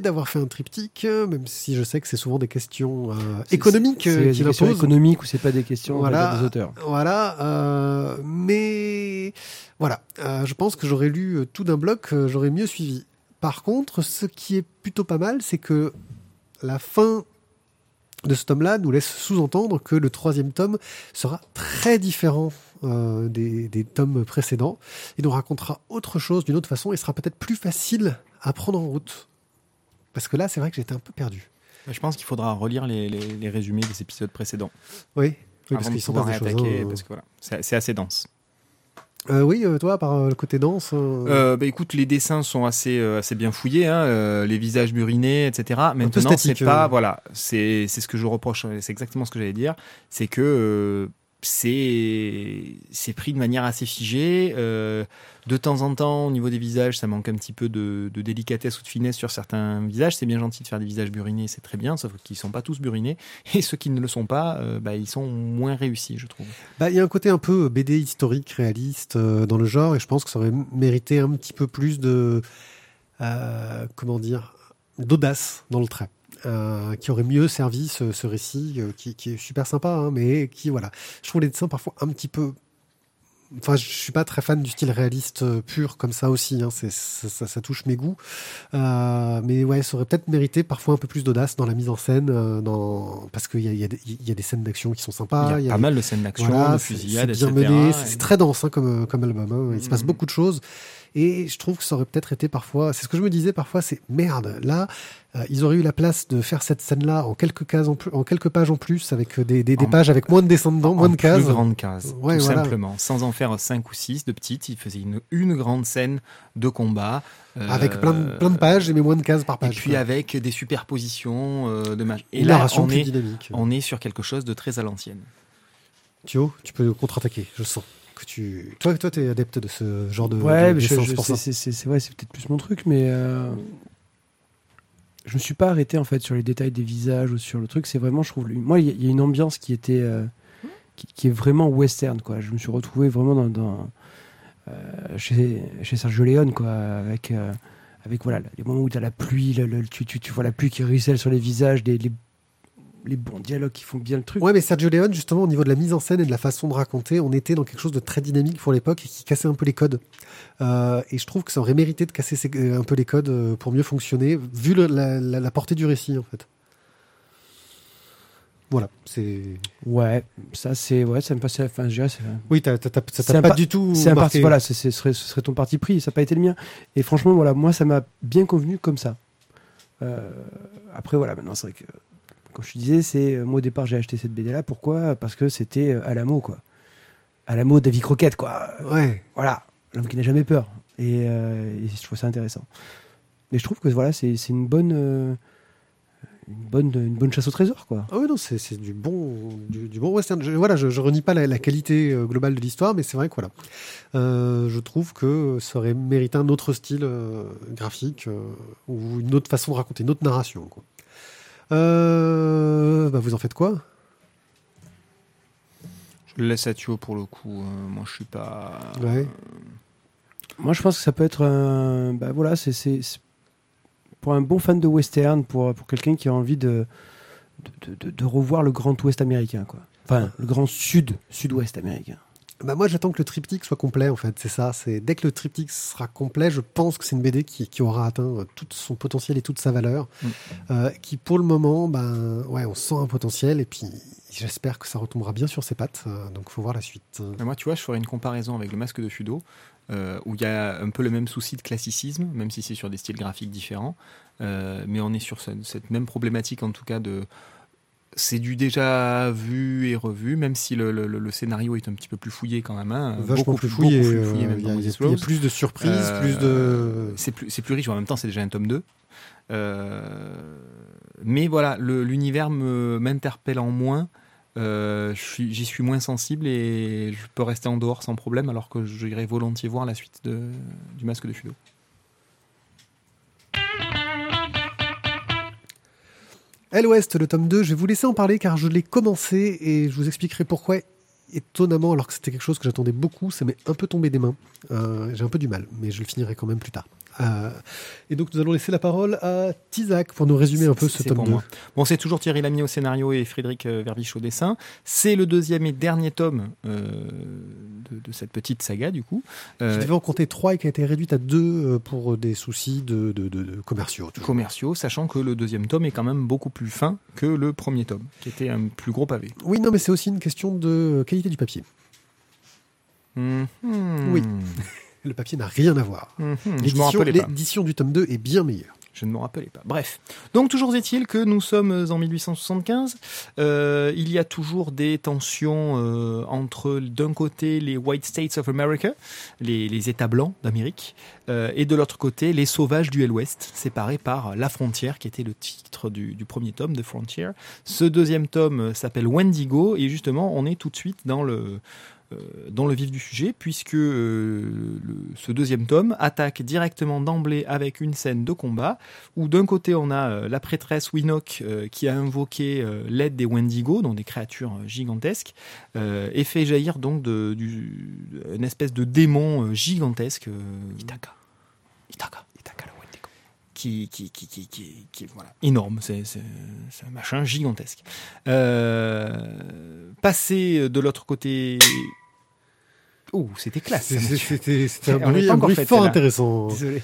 A: d'avoir fait un triptyque, même si je sais que c'est souvent des questions euh,
B: C'est-
A: économiques
B: C'est questions
A: l'imposent.
B: économiques ou c'est pas des questions
A: Voilà.
B: des auteurs.
A: Voilà, euh, mais voilà, euh, je pense que j'aurais lu tout d'un bloc, j'aurais mieux suivi. Par contre, ce qui est plutôt pas mal, c'est que la fin de ce tome-là nous laisse sous-entendre que le troisième tome sera très différent euh, des, des tomes précédents. Il nous racontera autre chose d'une autre façon et sera peut-être plus facile à prendre en route. Parce que là, c'est vrai que j'étais un peu perdu.
C: Je pense qu'il faudra relire les, les- les résumés des épisodes précédents
A: Oui, oui parce qu'ils sont pas des choses. hein.
C: parce que voilà, c'est assez dense.
A: Euh, oui, euh, toi, par euh, le côté danse. euh,
C: bah, écoute, les dessins sont assez, assez bien fouillés, hein, les visages burinés, etc. Maintenant, c'est pas, voilà, c'est c'est ce que je reproche, c'est exactement ce que j'allais dire, c'est que c'est pris de manière assez figée. euh, de temps en temps, au niveau des visages, ça manque un petit peu de, délicatesse ou de finesse sur certains visages. C'est bien gentil de faire des visages burinés, c'est très bien, sauf qu'ils sont pas tous burinés. [laughs] Et ceux qui ne le sont pas, euh, bah, ils sont moins réussis, je trouve.
A: Bah, il y a un côté un peu BD historique, réaliste euh, dans le genre, et je pense que ça aurait mérité un petit peu plus de, comment d'audace dans le trait, euh, qui aurait mieux servi ce, ce récit, euh, qui, qui est super sympa, hein, mais qui, voilà, je trouve les dessins parfois un petit peu. Enfin, je suis pas très fan du style réaliste euh, pur comme ça aussi. Hein, c'est, ça, ça- ça touche mes goûts, Euh, mais ouais, ça aurait peut-être mérité parfois un peu plus d'audace dans la mise en scène, dans... parce qu'il y a, y, des- il y a des scènes d'action qui sont sympas.
C: il y a, pas
A: des-
C: mal de scènes d'action,
A: voilà,
C: de fusillades,
A: c'est bien
C: etc.
A: mené, c'est
C: Et-
A: c'est très dense hein, comme, comme album. Il se passe
C: Mhm.
A: beaucoup de choses. Et je trouve que ça aurait peut-être été parfois. C'est ce que je me disais parfois, c'est merde. Là, euh, ils auraient eu la place de faire cette scène-là en quelques cases en plus, en quelques pages en plus, avec euh, des, des, des
C: En-
A: pages avec moins de descendants, moins de cases.
C: Plus grande case,
A: Ouais,
C: tout
A: voilà.
C: simplement. Sans en faire cinq ou six de petites, il faisait une, une grande scène de combat. euh,
A: Avec plein de, plein de pages, mais moins de cases par
C: Et
A: page.
C: puis
A: quoi.
C: avec des superpositions euh, de matchs. Et
A: une
C: là, on
A: plus
C: est,
A: dynamique.
C: on est sur quelque chose de très à l'ancienne.
A: Thio, tu peux contre-attaquer, je sens. Que tu... Toi, toi, t'es adepte de ce genre de,
B: Ouais,
A: de
B: je- je-
A: c'est pour
B: c'est
A: ça.
B: c'est- c'est- c'est vrai, c'est peut-être plus mon truc, mais euh, je me suis pas arrêté en fait sur les détails des visages ou sur le truc. C'est vraiment, je trouve, moi, il y, a- il y a une ambiance qui était, euh, qui, qui est vraiment western, quoi. Je me suis retrouvé vraiment dans, dans, euh, chez, chez Sergio Leone, quoi, avec, euh, avec voilà, les moments où tu as la pluie, le- le- tu, tu, tu vois la pluie qui ruisselle sur les visages, les, les bons dialogues qui font bien le truc.
A: Ouais, mais Sergio Leone, justement, au niveau de la mise en scène et de la façon de raconter, on était dans quelque chose de très dynamique pour l'époque et qui cassait un peu les codes. Euh, et je trouve que ça aurait mérité de casser ces- euh, un peu les codes euh, pour mieux fonctionner, vu le- la, la- la portée du récit, en fait. Voilà, c'est.
B: Ouais, ça c'est, ouais, ça me passait. Enfin, je dirais,
A: Oui, t'as, t'as- t'as- ça t'a pas
B: pa-
A: du tout.
B: C'est un parti, voilà, ce ce serait, ce serait ton parti pris, ça n'a pas été le mien. Et franchement, voilà, moi, ça m'a bien convenu comme ça. Euh, après, voilà, maintenant, c'est vrai que, comme je te disais, c'est, euh, moi, au départ, j'ai acheté cette BD-là. Pourquoi? Parce que c'était euh, Alamo, quoi. Alamo, David Croquette, quoi.
A: Ouais.
B: Voilà, l'homme qui n'a jamais peur. Et, euh, et je trouve ça intéressant. Mais je trouve que voilà, c'est une bonne, euh, une bonne, une bonne chasse au trésor, quoi.
A: Ah oui, non, c'est du bon, du, du bon western. Je, voilà, je, je renie pas la, la qualité euh, globale de l'histoire, mais c'est vrai que voilà, Euh, je trouve que ça aurait mérité un autre style euh, graphique euh, ou une autre façon de raconter, une autre narration. Quoi. Euh, bah, vous en faites quoi?
C: Je le laisse à Thio pour le coup. euh, moi, je suis pas.
A: Ouais.
B: Moi, je pense que ça peut être un. Bah voilà, c'est c'est- c'est- pour un bon fan de western, pour, pour quelqu'un qui a envie de de, de- de revoir le grand ouest américain, quoi. Enfin, le grand sud, sud-ouest américain.
A: Bah moi, j'attends que le triptyque soit complet, en fait. C'est ça. C'est dès que le triptyque sera complet, je pense que c'est une BD qui, qui aura atteint euh, tout son potentiel et toute sa valeur.
C: Mm.
A: Euh, qui, pour le moment, ben, ouais, on sent un potentiel et puis j'espère que ça retombera bien sur ses pattes. Euh, donc, faut voir la suite.
C: Mais moi, tu vois, je ferais une comparaison avec le masque de Fudo, euh, où il y a un peu le même souci de classicisme, même si c'est sur des styles graphiques différents. Mais on est sur ce- cette même problématique, en tout cas, de. C'est du déjà vu et revu, même si le, le- le scénario est un petit peu plus fouillé quand même. hein,
A: Vachement
C: beaucoup
A: plus fouillé.
C: beaucoup plus
A: euh,
C: même dans
A: y a- y plus de surprises,
C: Euh,
A: plus de.
C: C'est plus, c'est plus riche, en même temps, c'est déjà un tome 2. Euh, mais voilà, l'univers me- m'interpelle en moins. Euh, J'y suis moins sensible et je peux rester en dehors sans problème, alors que j'irais volontiers voir la suite de, du masque de Fudo.
A: Elle Ouest, le tome 2, je vais vous laisser en parler car je l'ai commencé et je vous expliquerai pourquoi. Étonnamment, alors que c'était quelque chose que j'attendais beaucoup, ça m'est un peu tombé des mains. Euh, J'ai un peu du mal, mais je le finirai quand même plus tard. Euh, et donc nous allons laisser la parole à Tizak pour nous résumer un peu ce tome
C: pour
A: 2.
C: moi. Bon, c'est toujours Thierry Lamy au scénario et Frédéric euh, Verbiche au dessin. C'est le deuxième et dernier tome euh, de, de cette petite saga, du coup. Euh,
A: Qui devait en compter 3 et qui a été réduite à 2 pour des soucis de, de- de- commerciaux. toujours.
C: commerciaux, sachant que le deuxième tome est quand même beaucoup plus fin que le premier tome, qui était un plus gros pavé.
A: Oui, non, mais c'est aussi une question de qualité du papier.
C: Mhm.
A: Oui. [laughs] Le papier n'a rien à voir.
C: Je me
A: L'édition du tome 2 est bien meilleure.
C: Je ne me rappelais pas. Bref. Donc, toujours est-il que nous sommes en 1875. Euh, il y a toujours des tensions euh, entre, d'un côté, les White States of America, les, les États blancs d'Amérique, euh, et de l'autre côté, les sauvages du L-Ouest, séparés par La Frontière, qui était le titre du, du premier tome, The Frontier. Ce deuxième tome euh, s'appelle Wendigo, et justement, on est tout de suite dans le euh, dans le vif du sujet, puisque euh, ce deuxième tome attaque directement d'emblée avec une scène de combat, où d'un côté on a euh, la prêtresse Winoc euh, qui a invoqué euh, l'aide des Wendigo, donc des créatures euh, gigantesques, euh, et fait jaillir donc une espèce de démon euh, gigantesque. Itaka. Itaka. Qui, qui, qui, qui, qui, voilà, énorme, c'est c'est- c'est un machin gigantesque. Euh, passer de l'autre côté. Oh, c'était classe.
A: C'est-. C'était c'était un bruit, un bruit fort intéressant.
B: Désolé.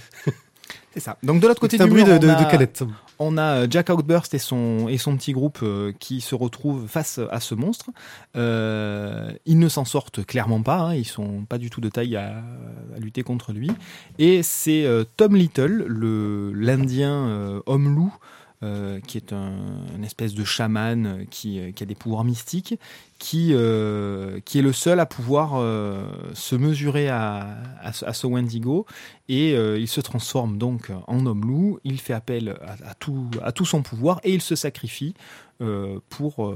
C: C'est ça. Donc de l'autre côté
A: C'est un
C: du
A: bruit
C: mur,
A: de, de,
C: a-
A: de canette.
C: On a euh, Jack Outburst et son, et son petit groupe euh, qui se retrouvent face à ce monstre. Euh, ils ne s'en sortent clairement pas, hein, ils sont pas du tout de taille à, lutter contre lui. Et c'est Tom Little, le l'Indien euh, homme-loup, euh, qui est un, une espèce de chaman euh, qui, euh, qui a des pouvoirs mystiques, qui, qui est le seul à pouvoir se mesurer à, à, ce- Wendigo. Et il se transforme donc en homme-loup, il fait appel à, tout, à tout son pouvoir et il se sacrifie pour,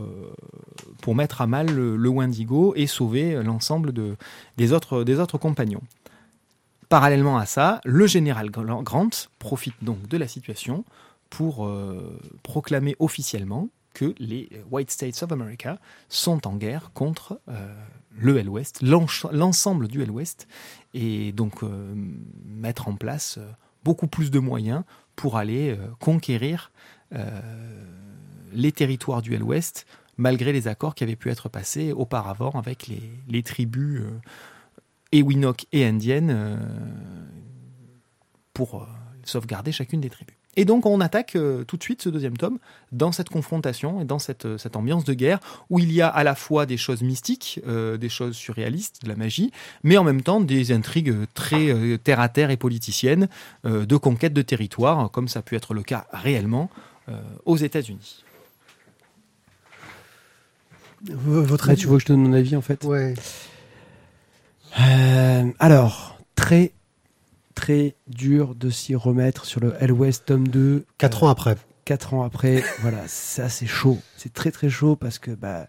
C: pour mettre à mal le, le Wendigo et sauver l'ensemble de, des, autres, des autres compagnons. Parallèlement à ça, le général Grant profite donc de la situation pour euh, proclamer officiellement que les White States of America sont en guerre contre euh, le L-Ouest, l'ench- l'ensemble du L-Ouest, et donc euh, mettre en place beaucoup plus de moyens pour aller conquérir les territoires du L-Ouest, malgré les accords qui avaient pu être passés auparavant avec les, les tribus Ewinok et indiennes pour sauvegarder chacune des tribus. Et donc on attaque euh, tout de suite ce deuxième tome dans cette confrontation et dans cette, euh, cette ambiance de guerre où il y a à la fois des choses mystiques, euh, des choses surréalistes, de la magie, mais en même temps des intrigues très euh, terre à terre et politiciennes euh, de conquête de territoire, comme ça peut être le cas réellement euh, aux États-Unis.
A: Votre
B: Là,
A: avis
B: tu vois que je te donne mon avis en fait?
A: Ouais.
B: Euh, alors, très, très dur de s'y remettre sur le Hell West tome 2.
A: Quatre ans après.
B: 4 ans après, [laughs] voilà, ça c'est chaud. C'est très très chaud parce que bah,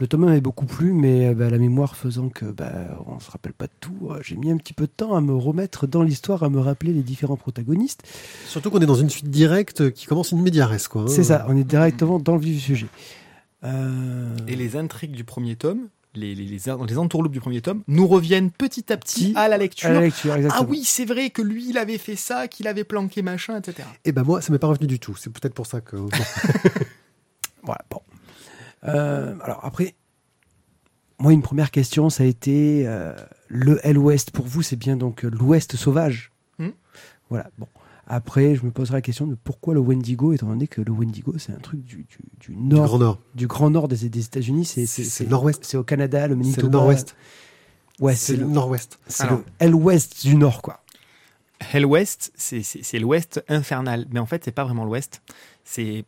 B: le tome 1 m'avait beaucoup plu, mais bah, la mémoire faisant que bah, on se rappelle pas de tout, euh, j'ai mis un petit peu de temps à me remettre dans l'histoire, à me rappeler les différents protagonistes.
A: Surtout qu'on est dans une suite directe qui commence une médiaresse, quoi. hein.
B: C'est ça, on est directement dans le vif du sujet. Euh,
C: Et les intrigues du premier tome, les, les, les, les entourloupes du premier tome, nous reviennent petit à petit à la lecture.
B: à la lecture.
C: Ah oui, c'est vrai que lui, il avait fait ça, qu'il avait planqué machin, etc.
A: Et ben moi, ça m'est pas revenu du tout. C'est peut-être pour ça que. [laughs]
B: Voilà, bon. Euh, alors après, moi, une première question, ça a été euh, le Hell West pour vous, c'est bien donc euh, l'Ouest sauvage.
C: Hmm.
B: Voilà, bon. Après, je me poserai la question de pourquoi le Wendigo, étant donné que le Wendigo, c'est un truc du, du, du
A: Du
B: nord,
A: Grand Nord.
B: du grand nord des, des États-Unis. C'est
A: C'est-
B: c'est-
A: c'est le nord-ouest.
B: C'est au Canada, le Manitoba.
A: C'est le Nord-Ouest.
B: Ouais,
A: C'est
B: c'est
A: le
B: le,
A: Nord-Ouest.
B: c'est
C: Alors.
B: le Hell West du nord, quoi.
C: Hell West, c'est- c'est c'est l'Ouest infernal. Mais en fait, c'est pas vraiment l'Ouest. C'est,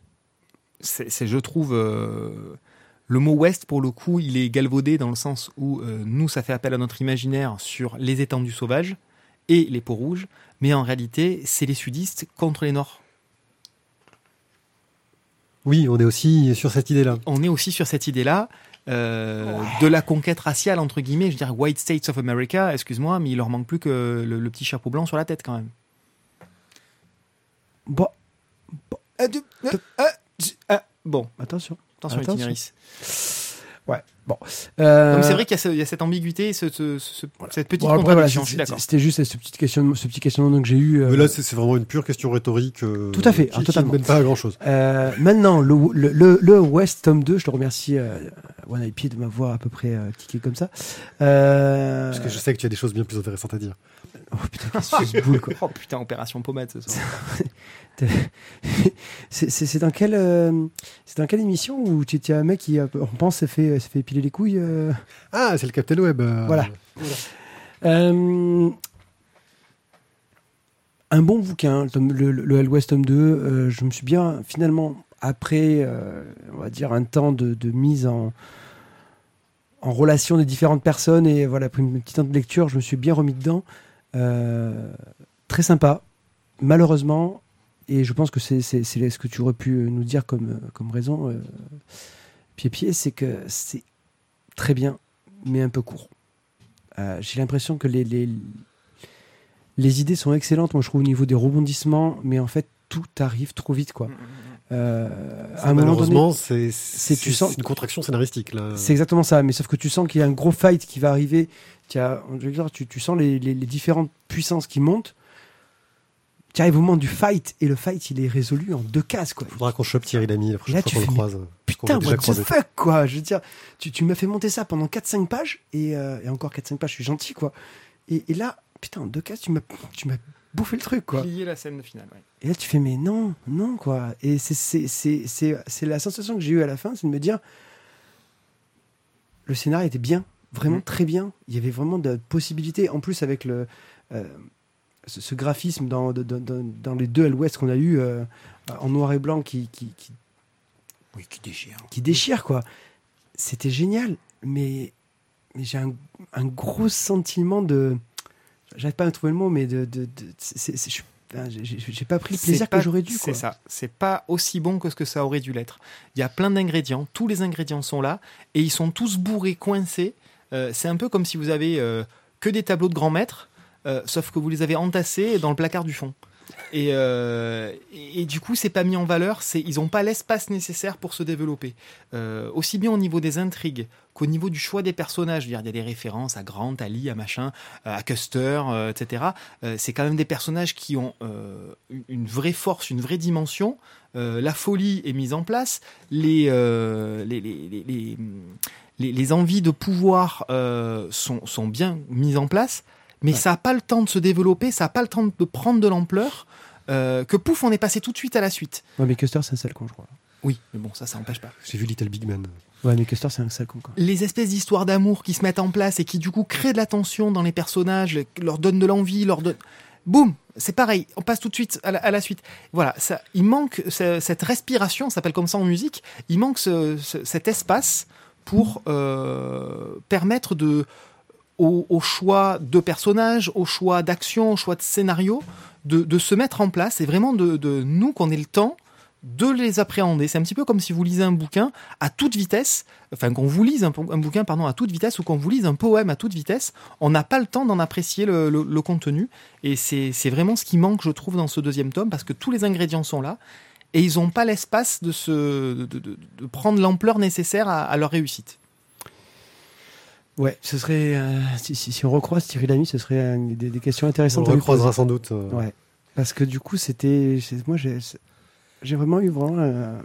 C: c'est, c'est, je trouve, euh, le mot Ouest, pour le coup, il est galvaudé dans le sens où euh, nous, ça fait appel à notre imaginaire sur les étendues sauvages et les peaux rouges. Mais en réalité, c'est les sudistes contre les Nords.
A: Oui, on est aussi sur cette idée-là.
C: On est aussi sur cette idée-là. euh, de la conquête raciale entre guillemets, je veux dire White States of America, excuse-moi, mais il leur manque plus que le, le petit chapeau blanc sur la tête quand même.
B: Bon,
C: Euh, du- euh, euh, euh, bon,
B: attention.
C: attention,
B: Attention. Ouais, bon. Euh,
C: Donc c'est vrai qu'il y, a ce- il y a cette ambiguïté, ce- ce- ce- cette petite
B: bon, après, voilà,
C: contradiction, suis
B: c'était-
C: d'accord.
B: C'était juste ce petit questionnement, ce petit questionnement que j'ai eu. euh,
A: Mais là, c'est vraiment une pure question rhétorique. euh,
B: Tout à fait,
A: Qui,
B: ah,
A: qui
B: totalement.
A: ne mène pas à grand-chose.
B: Euh, maintenant, le, le, le, le West tome 2, je te remercie, euh, One IP, de m'avoir à peu près euh, tiqué comme ça. Euh,
A: Parce que je sais que tu as des choses bien plus intéressantes à dire.
B: Oh putain, qu'est-ce boule, quoi. [laughs]
C: Oh putain, opération pommade ce soir. [laughs] [laughs]
B: C'est- dans quelle, euh, c'est dans quelle émission où tu as un mec qui, on pense, s'est fait, fait épiler les couilles euh
A: Ah, c'est le Captain Web.
B: Voilà. Euh, un bon bouquin, le, tome- le, le Hell West tome 2. euh, je me suis bien, finalement, après, on va dire, un temps de, de mise en, en relation des différentes personnes et voilà, après une petite temps de lecture, je me suis bien remis dedans. Euh, très sympa, malheureusement, et je pense que c'est ce que tu aurais pu nous dire comme, comme raison, euh, Pied-Pied, c'est que c'est très bien, mais un peu court. Euh, J'ai l'impression que les, les, les idées sont excellentes, moi je trouve, au niveau des rebondissements, mais en fait, tout arrive trop vite, quoi. Euh, à un
A: Malheureusement, c'est
B: c'est- tu
A: c'est
B: sens-
A: une contraction scénaristique.
B: C'est exactement ça, mais sauf que tu sens qu'il y a un gros fight qui va arriver. Tu, tu, tu sens les, les- les différentes puissances qui montent. Tu arrives au moment du fight, et le fight, il est résolu en deux cases, quoi.
A: faudra qu'on chope Thierry Lamy la prochaine
B: Là,
A: fois qu'on le croise.
B: Putain, what the fuck, quoi. Je veux dire, tu, tu m'as fait monter ça pendant 4-5 pages, et, euh, et encore 4-5 pages, je suis gentil, quoi. Et, et là, putain, en deux cases, tu m'as tu m'as bouffé le truc, quoi.
C: Plier la scène finale. ouais.
B: Et là, tu fais, mais non, non, quoi. Et c'est- c'est c'est- c'est- c'est la sensation que j'ai eue à la fin, c'est de me dire, le scénario était bien, vraiment
C: Mhm.
B: très bien. Il y avait vraiment de possibilités. En plus, avec le, euh, ce, ce graphisme dans, dans les deux Hell West qu'on a eu euh, en noir et blanc qui, qui, qui,
C: Oui, qui déchire.
B: qui déchire, quoi. C'était génial, mais, mais j'ai un, un gros sentiment de. J'arrive pas à trouver le mot, mais de. de, je- j'ai- pas pris le plaisir
C: pas-
B: que j'aurais dû.
C: C'est ça. C'est pas aussi bon que ce que ça aurait dû l'être. Il y a plein d'ingrédients. Tous les ingrédients sont là et ils sont tous bourrés, coincés. Euh, c'est un peu comme si vous avez euh, que des tableaux de grands maîtres, euh, sauf que vous les avez entassés dans le placard du fond. Et, euh, et, et du coup, c'est pas mis en valeur. Ils n'ont pas l'espace nécessaire pour se développer. Euh, aussi bien au niveau des intrigues qu'au niveau du choix des personnages. Il y a des références à Grant, à Lee, à machin, à Custer, euh, etc. Euh, c'est quand même des personnages qui ont euh, une- vraie force, une vraie dimension. La folie est mise en place, les, les, les, les, les, les- les envies de pouvoir euh, sont, sont bien mises en place, mais
B: Ouais.
C: ça n'a pas le temps de se développer, ça n'a pas le temps de prendre de l'ampleur. euh, que pouf, on est passé tout de suite à la suite.
B: Ouais, mais Custer, c'est un sale con, je crois.
C: Oui, mais bon, ça, ça n'empêche pas.
A: J'ai vu Little Big Man.
B: Ouais, mais Custer, c'est un sale con, quoi.
C: Les espèces d'histoires d'amour qui se mettent en place et qui, du coup, créent de la tension dans les personnages, leur donnent de l'envie, leur donnent. Boum C'est pareil, on passe tout de suite à la, à la suite. Voilà, ça, il manque ce- cette respiration, ça s'appelle comme ça en musique, il manque ce- ce- cet espace pour euh, permettre de, au, choix de personnages, au choix d'action, au choix de scénario, de, se mettre en place et vraiment de, nous qu'on ait le temps de les appréhender. C'est un petit peu comme si vous lisez un bouquin à toute vitesse, enfin qu'on vous lise un, bouquin pardon à toute vitesse ou qu'on vous lise un poème à toute vitesse. On n'a pas le temps d'en apprécier le, contenu et c'est vraiment ce qui manque, je trouve, dans ce deuxième tome parce que tous les ingrédients sont là et ils n'ont pas l'espace de, prendre l'ampleur nécessaire à leur réussite.
B: Ouais, ce serait. euh, si, si, si on recroise Thierry Lamy, ce serait euh, des, des questions
A: On
B: intéressantes
A: le
B: lui
A: recroisera sans doute. euh.
B: Ouais. Parce que du coup, c'était. Moi, j'ai j'ai vraiment eu vraiment euh,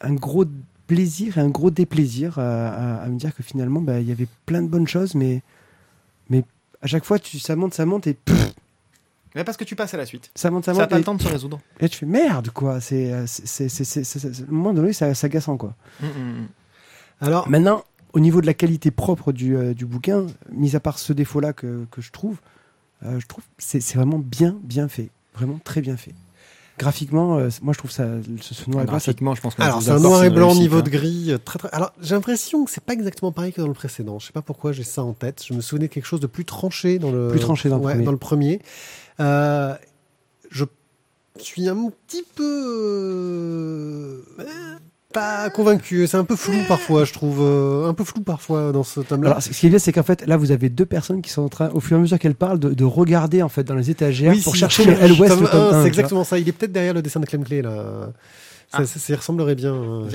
B: un gros plaisir et un gros déplaisir à, à- à me dire que finalement, bah, il y avait plein de bonnes choses, mais, mais à chaque fois, tu, ça monte, ça monte et pff,
C: Mais parce que tu passes à la suite.
B: ça monte, ça
C: Ça n'a
B: monte.
C: pas le temps de se résoudre.
B: et tu fais merde, quoi. C'est, euh, c'est, c'est, c'est, c'est- c'est- c'est- à un moment donné, c'est c'est agaçant, quoi.
C: Mm.
A: Alors,
B: Maintenant, au niveau de la qualité propre du, euh, du bouquin, mis à part ce défaut-là que, que je trouve, euh, je trouve que c'est c'est vraiment bien, bien fait. Vraiment très bien fait. Graphiquement, euh, moi je trouve ça, ce, ce noir et blanc, ça-
C: Graphiquement, je pense
A: alors
C: est
A: c'est un noir et blanc
C: réussite,
A: niveau
C: hein.
A: de gris euh, très très. Alors j'ai l'impression que c'est pas exactement pareil que dans le précédent. Je sais pas pourquoi j'ai ça en tête. Je me souvenais de quelque chose de plus tranché dans le
B: Plus tranché dans le
A: ouais,
B: premier.
A: dans le premier. Euh, je suis un petit peu pas convaincu. C'est un peu flou parfois, je trouve. euh, un peu flou parfois dans ce tome-là.
B: Alors, ce qui est bien, c'est qu'en fait, là, vous avez deux personnes qui sont en train, au fur et à mesure qu'elles parlent, de, de regarder en fait dans les étagères pour
A: si,
B: chercher
A: si,
B: le L West.
A: C'est exactement ça. Il est peut-être derrière le dessin de Clem Clé là. Ça,
C: Ah.
A: ça- ça y ressemblerait bien. euh,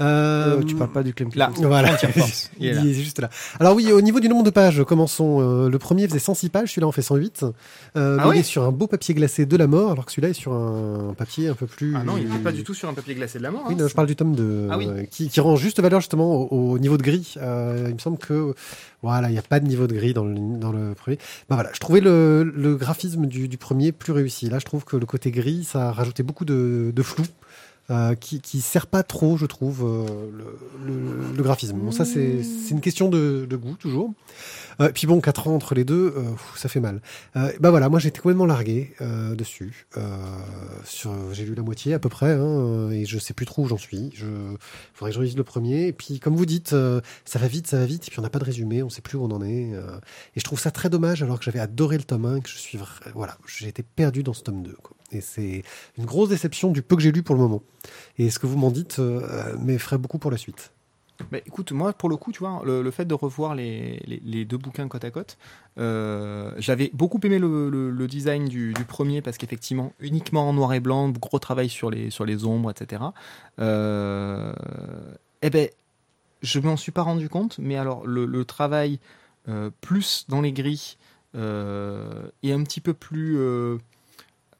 B: Euh,
A: Euh,
B: tu parles pas du Clem
C: Là.
A: Voilà. [laughs]
C: Il est là.
A: il est juste là. Alors oui, au niveau du nombre de pages, commençons. Euh, le premier faisait 106 pages, celui-là en fait 108. Euh,
C: Ah
A: mais il est sur un beau papier glacé de la mort, alors que celui-là est sur un papier un peu plus...
C: Ah non, il n'est pas du tout sur un papier glacé de la mort.
A: Oui,
C: hein.
A: non, je parle du tome 2,
C: Ah oui.
A: qui, qui rend juste valeur justement au, au niveau de gris. Euh, il me semble que voilà, il n'y a pas de niveau de gris dans le, dans le premier. Bah voilà, je trouvais le, le graphisme du, du premier plus réussi. Là, je trouve que le côté gris, ça a rajouté beaucoup de, de flou. Euh, qui, qui sert pas trop, je trouve, euh, le, le- le graphisme. Bon, ça, c'est c'est une question de, de goût, toujours. Euh, puis bon, 4 ans entre les deux, euh, ça fait mal. Euh, bah voilà, moi j'étais complètement largué euh, dessus. Euh, j'ai lu la moitié à peu près, hein, et je sais plus trop où j'en suis. Je faudrait que je relise le premier. Et puis, comme vous dites, euh, ça va vite, ça va vite. Et puis on n'a pas de résumé, on sait plus où on en est. euh, et je trouve ça très dommage, alors que j'avais adoré le tome 1, que je suis, voilà, j'ai été perdu dans ce tome 2. Quoi. Et c'est une grosse déception du peu que j'ai lu pour le moment. Et ce que vous m'en dites euh, m'effraie beaucoup pour la suite.
C: Écoute, moi, pour le coup, tu vois, le, fait de revoir les, deux bouquins côte à côte, euh, j'avais beaucoup aimé le, design du, premier parce qu'effectivement, uniquement en noir et blanc, gros travail sur les, sur les ombres, etc. Euh, eh ben, je m'en suis pas rendu compte, mais alors le, travail euh, plus dans les gris et un petit peu plus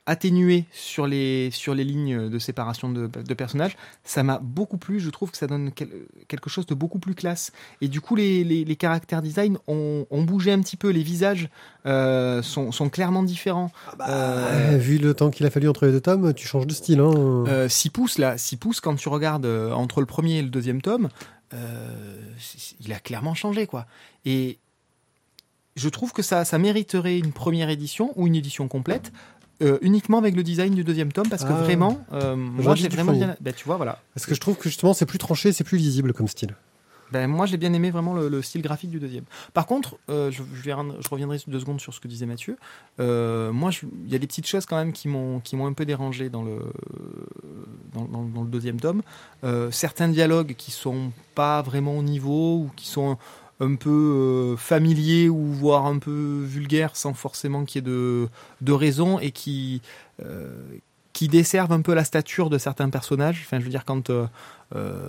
C: atténué sur les, sur les lignes de séparation de, de personnages, ça m'a beaucoup plu. Je trouve que ça donne quel- quelque chose de beaucoup plus classe. Et du coup, les, les, les caractères design ont, ont bougé un petit peu. Les visages euh, sont, sont clairement différents. Euh,
A: Euh, vu le temps qu'il a fallu entre les deux tomes, tu changes de style. Hein.
C: Euh, 6 pouces, là, 6 pouces, quand tu regardes euh, entre le premier et le deuxième tome, euh, il a clairement changé, quoi. Et je trouve que ça, ça mériterait une première édition ou une édition complète. Euh, uniquement avec le design du deuxième tome parce que
A: Ah.
C: vraiment euh, moi j'ai vraiment bien ben, tu vois voilà
A: Parce que je trouve que justement c'est plus tranché, c'est plus lisible comme style.
C: Ben, moi, j'ai bien aimé vraiment le, le style graphique du deuxième. Par contre, euh, je, je, vais- je reviendrai deux secondes sur ce que disait Mathieu. Moi, il y a des petites choses quand même qui m'ont qui m'ont un peu dérangé dans le dans, dans- dans le deuxième tome. Certains dialogues qui sont pas vraiment au niveau ou qui sont un peu euh, familiers ou voire un peu vulgaires sans forcément qu'il y ait de, de raison et qui euh, qui desservent un peu la stature de certains personnages. Enfin, je veux dire, quand euh,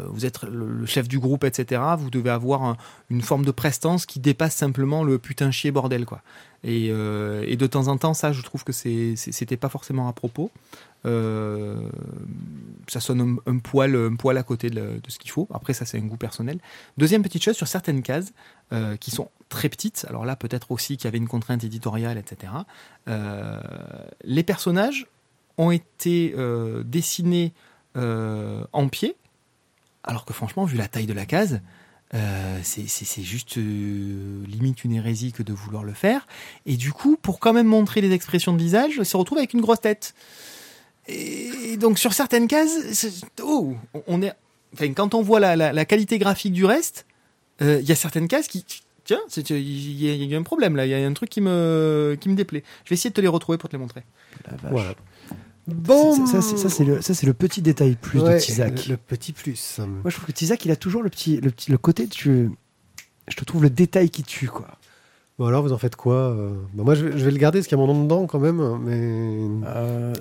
C: vous êtes le, chef du groupe, etc., vous devez avoir un- une forme de prestance qui dépasse simplement le putain chier bordel, quoi. Et, et de temps en temps, ça, je trouve que c'était pas forcément à propos. Euh, ça sonne un, poil, à côté de, ce qu'il faut. Après, ça, c'est un goût personnel. Deuxième petite chose, sur certaines cases euh, qui sont très petites, alors là, peut-être aussi qu'il y avait une contrainte éditoriale, etc. Euh, les personnages ont été dessinés en pied, alors que franchement, vu la taille de la case, c'est juste limite une hérésie que de vouloir le faire. Et du coup, pour quand même montrer les expressions de visage, on se retrouve avec une grosse tête. Et donc sur certaines cases, oh, on est, enfin, quand on voit la, qualité graphique du reste, euh, il y a certaines cases qui, tiens, il y, a un problème là, il y a un truc qui me, qui me déplaît. Je vais essayer de te les retrouver pour te les montrer.
B: Voilà. Bon, ça, c'est le, le, petit détail plus de Tizak.
A: Le, petit plus.
B: Moi, je trouve que Tizak, il a toujours le petit, le petit, le côté. Tu, je te trouve le détail qui tue, quoi.
A: Bon alors, vous en faites quoi euh? Bah, Moi, je vais, je vais, le garder parce qu'il y a mon nom dedans quand même, mais. Euh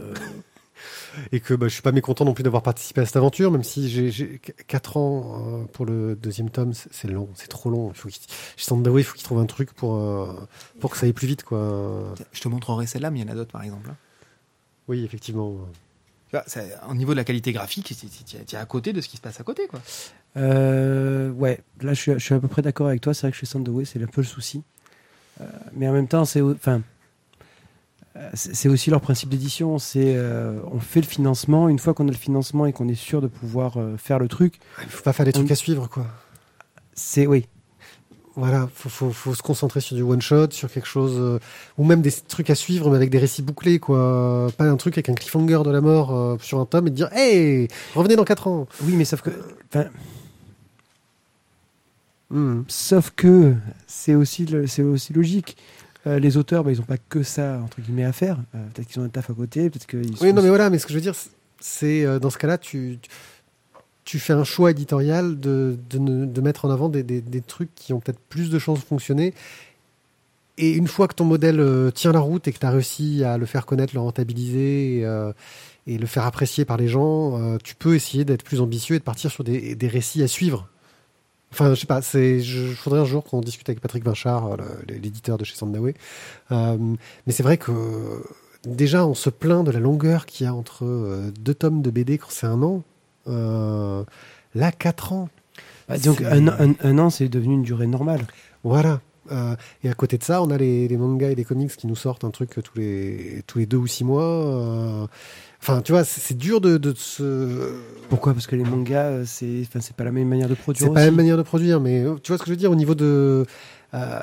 A: et que bah, je suis pas mécontent non plus d'avoir participé à cette aventure, même si j'ai 4 ans euh, pour le deuxième tome, c'est long, c'est trop long. Il faut je sens il faut qu'il trouve un truc pour, euh, pour que ça aille plus vite. Quoi.
C: Je te montrerai celle-là, mais il y en a d'autres par exemple. Hein.
A: Oui, effectivement.
C: Au niveau de la qualité graphique, tu es à côté de ce qui se passe à côté. Quoi.
B: Euh, ouais, là je suis, je suis, à peu près d'accord avec toi. C'est vrai que chez Sandoway, c'est un peu le souci. mais en même temps, c'est. Enfin, c'est aussi leur principe d'édition. C'est euh, on fait le financement. Une fois qu'on a le financement et qu'on est sûr de pouvoir euh, faire le truc,
A: il faut pas faire des trucs à suivre, quoi.
B: C'est oui.
A: Voilà, faut, faut, se concentrer sur du one shot, sur quelque chose, euh, ou même des trucs à suivre, mais avec des récits bouclés, quoi. Pas un truc avec un cliffhanger de la mort sur un tome et dire, hey, revenez dans 4 ans.
B: Oui, mais sauf que, hmm. sauf que c'est aussi, c'est aussi logique. Euh, les auteurs, bah, ils n'ont pas que ça entre guillemets à faire. Euh, peut-être qu'ils ont un taf à côté, peut-être qu'ils.
A: Oui, non, mais voilà. Mais ce que je veux dire, c'est euh, dans ce cas-là, tu, tu fais un choix éditorial de, de, mettre en avant des, des, trucs qui ont peut-être plus de chances de fonctionner. Et une fois que ton modèle tient la route et que tu as réussi à le faire connaître, le rentabiliser et, le faire apprécier par les gens, tu peux essayer d'être plus ambitieux et de partir sur des, des récits à suivre Enfin, je sais pas, c'est, je, faudrait un jour qu'on discute avec Patrick Vinchard, l'éditeur de chez Sandaway. Euh, mais c'est vrai que déjà, on se plaint de la longueur qu'il y a entre euh, deux tomes de BD quand c'est un an. Euh, là, quatre ans.
B: Bah, donc, un, un, an, c'est devenu une durée normale.
A: Voilà. Euh, et à côté de ça, on a les, les, mangas et les comics qui nous sortent un truc tous les, tous les deux ou six mois. Enfin, tu vois, c'est dur de, de, se.
B: Pourquoi? Parce que les mangas, euh, c'est, enfin, c'est pas la même manière de produire.
A: C'est pas la même manière de produire, mais euh, tu vois ce que je veux dire? Au niveau de. Euh,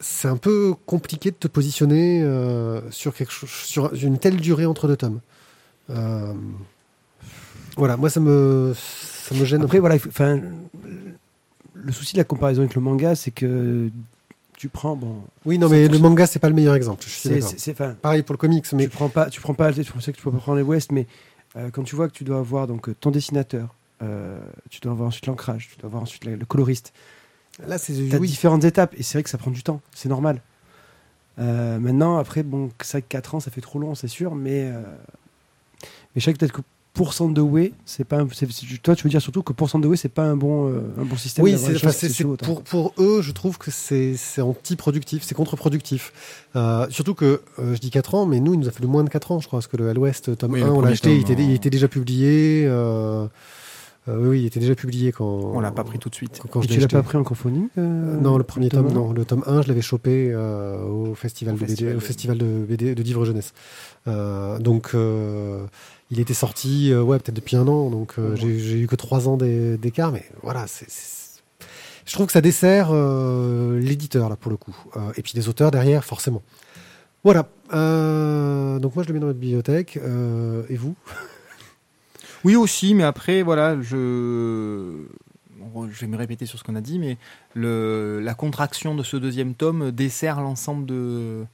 A: c'est un peu compliqué de te positionner euh, sur quelque chose, sur une telle durée entre deux tomes. Euh, voilà, moi ça me, ça me gêne.
B: Après, voilà, enfin, le souci de la comparaison avec le manga, c'est que tu prends bon.
A: Oui, non, mais le manga c'est pas le meilleur exemple.
B: C'est
A: pareil pour le comics, mais
B: tu prends pas, tu prends pas. Je sais que tu peux pas prendre les West, mais euh, quand tu vois que tu dois avoir donc ton dessinateur, euh, tu dois avoir ensuite l'ancrage, tu dois avoir ensuite le, coloriste. Là, c'est as différentes étapes et c'est vrai que ça prend du temps, c'est normal. Euh, maintenant, après, bon, ça 4 ans, ça fait trop long, c'est sûr, mais mais je sais que peut-être que pour Sandoway, c'est pas un, toi tu veux dire surtout que pour Sandoway c'est pas un bon euh, un bon système.
A: Oui, c'est pour pour eux, je trouve que c'est c'est anti-productif, c'est contre-productif. Euh, surtout que euh, je dis 4 ans, mais nous il nous a fait le moins de 4 ans, je crois, parce que le à l'Ouest tome 1 on l'a acheté, il, était, il, était, déjà publié. oui, il était déjà publié quand.
C: On l'a pas pris tout de suite.
A: Quand,
B: Et tu l'as pas pris en cophonie
A: Non, le premier tome, non. Le tome 1, je l'avais chopé au festival de BD, au festival de BD de Livre Jeunesse. donc il était sorti, euh, ouais, peut-être depuis un an, donc euh, j'ai eu que trois ans d'écart, mais voilà, c'est je trouve que ça dessert euh, l'éditeur là pour le coup, et puis les auteurs derrière forcément. Voilà. donc moi je le mets dans notre bibliothèque. et vous?
C: Oui aussi, mais après voilà, je je vais me répéter sur ce qu'on a dit, mais le, la contraction de ce deuxième tome dessert l'ensemble de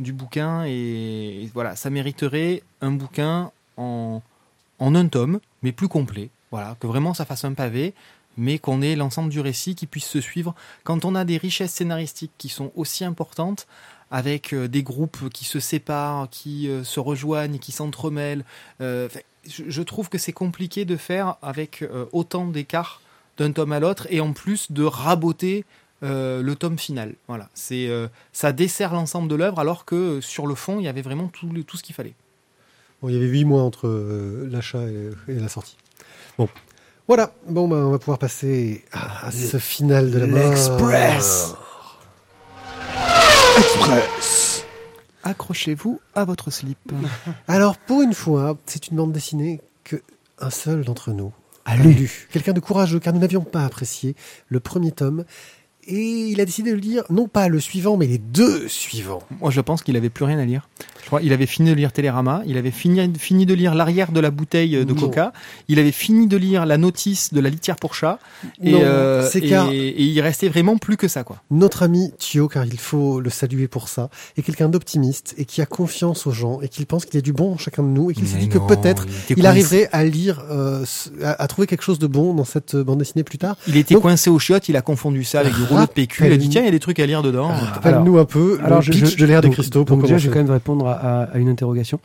C: du bouquin et, voilà, ça mériterait un bouquin en, un tome, mais plus complet. Voilà, que vraiment ça fasse un pavé, mais qu'on ait l'ensemble du récit qui puisse se suivre. Quand on a des richesses scénaristiques qui sont aussi importantes, avec euh, des groupes qui se séparent, qui euh, se rejoignent, qui s'entremêlent, euh, je, trouve que c'est compliqué de faire avec autant d'écart d'un tome à l'autre, et en plus de raboter le tome final. Voilà, c'est ça dessert l'ensemble de l'œuvre, alors que sur le fond, il y avait vraiment tout, tout ce qu'il fallait.
A: Bon, il y avait huit mois entre euh, l'achat et, et la sortie. Bon, voilà. Bon, ben, on va pouvoir passer à, à ce final de la mort.
B: L'Express.
C: Express Accrochez-vous à votre slip. [laughs]
A: Alors, pour une fois, c'est une bande dessinée que un seul d'entre nous
B: A lu.
A: Quelqu'un de courageux, car nous n'avions pas apprécié le premier tome. Et il a décidé de lire, non pas le suivant, mais les deux suivants.
C: Moi, je pense qu'il avait plus rien à lire. Je crois il avait fini de lire Télérama, il avait fini, fini de lire l'arrière de la bouteille de
A: Non.
C: coca, il avait fini de lire la notice de la litière pour chat, et,
A: Non,
C: euh, et-
A: car-
C: et il restait vraiment plus que ça, quoi.
A: Notre ami Thio, car il faut le saluer pour ça, est quelqu'un d'optimiste et qui a confiance aux gens et qui pense qu'il y a du bon en chacun de nous et qu'il s'est
C: Mais
A: dit que peut-être
C: il
A: arriverait à lire, euh, à, à trouver quelque chose de bon dans cette bande dessinée plus tard.
C: Il était
A: Donc-
C: coincé au chiottes, il a confondu ça avec du rouleau de PQ, il a dit tiens, il y a des trucs à lire dedans.
A: Rappelle-nous un peu
B: Alors,
A: le
B: je,
A: pitch
B: je-
A: de l'ère des cristaux pour
B: déjà, je vais
A: commencer.
B: quand même répondre à, à- une interrogation.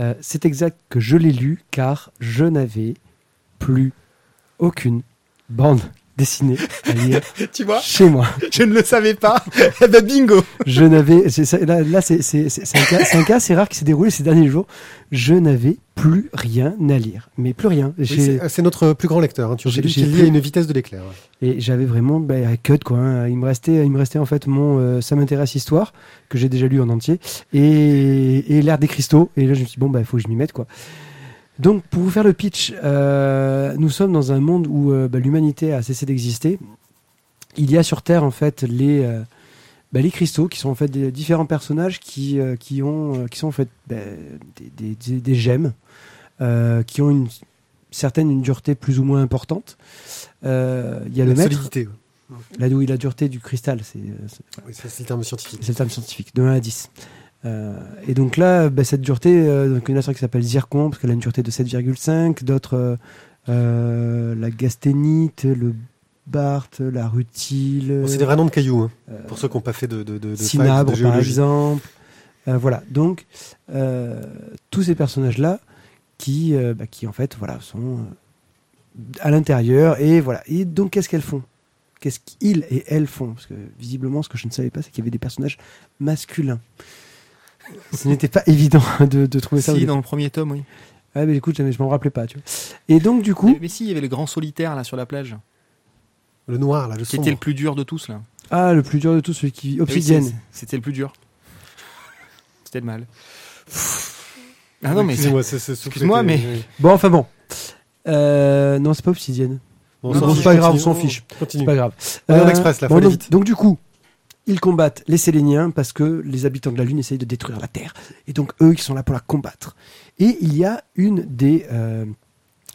B: Euh, c'est exact que je l'ai lu car je n'avais plus aucune bande dessinée à lire [laughs]
C: tu vois,
B: chez moi. [laughs]
C: je ne le savais pas. [laughs] Eh ben bingo
B: Je n'avais, là, là c'est un cas, c'est un cas assez rare qui s'est déroulé ces derniers jours. Je n'avais plus rien à lire, mais plus rien.
A: Oui, c'est notre plus grand lecteur. Hein, Thio.
B: J'ai- plus-
A: à une vitesse de l'éclair. ouais.
B: Et j'avais vraiment bah, un cut quoi. hein. Il me restait, il me restait en fait mon euh, ça m'intéresse histoire que j'ai déjà lu en entier et, et l'ère des cristaux. Et là je me suis dit bon bah faut que je m'y mette quoi. Donc pour vous faire le pitch, euh, nous sommes dans un monde où euh, bah, l'humanité a cessé d'exister. Il y a sur Terre en fait les euh, bah, les cristaux qui sont en fait des différents personnages qui qui ont qui sont en fait bah, des, des, gemmes qui ont une certaine une dureté plus ou moins importante. Il y a le
A: La
B: maître,
A: solidité. ouais.
B: Là où il a dureté du cristal,
A: Oui, c'est le terme scientifique.
B: c'est le terme scientifique, de 1 à 10. Euh, et donc là, bah, cette dureté, euh, donc a certains qui s'appelle zircon, parce qu'elle a une dureté de 7,5, d'autres euh, euh, la gasténite, le bart, la rutile,
A: Bon, c'est des vrais noms de cailloux, hein, pour ceux qui n'ont pas fait de, de, de, de fac,
B: cinabre
A: de
B: par exemple. Voilà, donc tous ces personnages-là qui, bah, qui en fait voilà, sont à l'intérieur et voilà. Et donc qu'est-ce qu'elles font? Qu'est-ce qu'ils et elles font? Parce que visiblement, ce que je ne savais pas, c'est qu'il y avait des personnages masculins. Ce n'était pas évident [laughs] de, de trouver ça.
C: Si, dans le premier tome, oui.
B: Ouais, mais écoute, je m'en rappelais pas. Tu vois. Et donc du coup,
C: Mais, mais si, il y avait le grand solitaire là sur la plage,
A: Le noir, là, le
C: qui
A: sombre.
C: était le plus dur de tous là.
B: ah, le plus dur de tout, celui qui
C: Oui,
B: obsidienne.
C: c'est- C'était le plus dur. [laughs] C'était le mal. Ah non, mais Excuse-moi, mais-
A: oui.
B: Bon, enfin bon. Euh, non, c'est pas obsidienne.
A: Bon,
B: Non, c'est pas grave, on s'en fiche.
A: Continue.
B: C'est pas grave.
A: On est en express, là, faut aller
B: donc,
A: vite.
B: donc du coup, ils combattent les Séléniens parce que les habitants de la Lune essayent de détruire la Terre. Et donc eux, ils sont là pour la combattre. Et il y a une des, euh,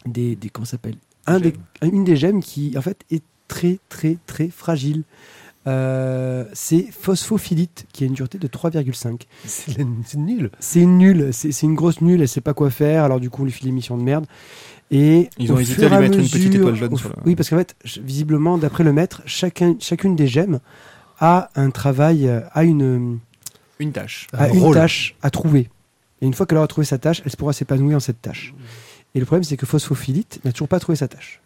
B: des, des comment s'appelle, un des, une des gemmes qui en fait est très très très fragile. Euh, c'est phosphophilite qui a une dureté de 3,5.
A: C'est la- c'est nul.
B: C'est une grosse nulle, elle sait pas quoi faire, alors du coup on lui file une mission de merde. Et
C: Ils ont hésité à lui
B: et
C: mettre une petite étoile jaune
B: au-
C: sur le-
B: Oui, parce qu'en fait, visiblement, d'après le maître, chacun, chacune des gemmes a un travail, euh, a une,
C: une tâche.
B: a
A: Un
B: une
A: rôle.
B: tâche à trouver. Et une fois qu'elle aura trouvé sa tâche, elle pourra s'épanouir dans cette tâche. Et le problème, c'est que Phosphophilite n'a toujours pas trouvé sa tâche.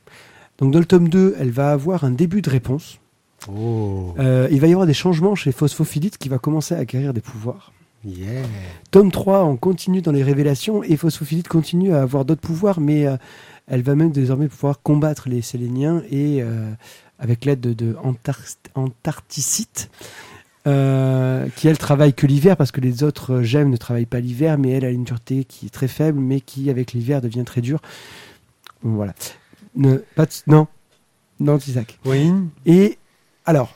B: Donc dans le tome 2, elle va avoir un début de réponse.
A: Oh,
B: Euh, il va y avoir des changements chez Phosphophilite qui va commencer à acquérir des pouvoirs.
A: yeah.
B: Tome 3, on continue dans les révélations et Phosphophilite continue à avoir d'autres pouvoirs, mais euh, elle va même désormais pouvoir combattre les Séléniens et euh, avec l'aide de, de Antar- Antarcticite, euh, qui elle travaille que l'hiver parce que les autres gemmes ne travaillent pas l'hiver, mais elle a une dureté qui est très faible, mais qui avec l'hiver devient très dure. Voilà. Ne, pas de- non, non, Isaac.
A: Oui.
B: Et alors,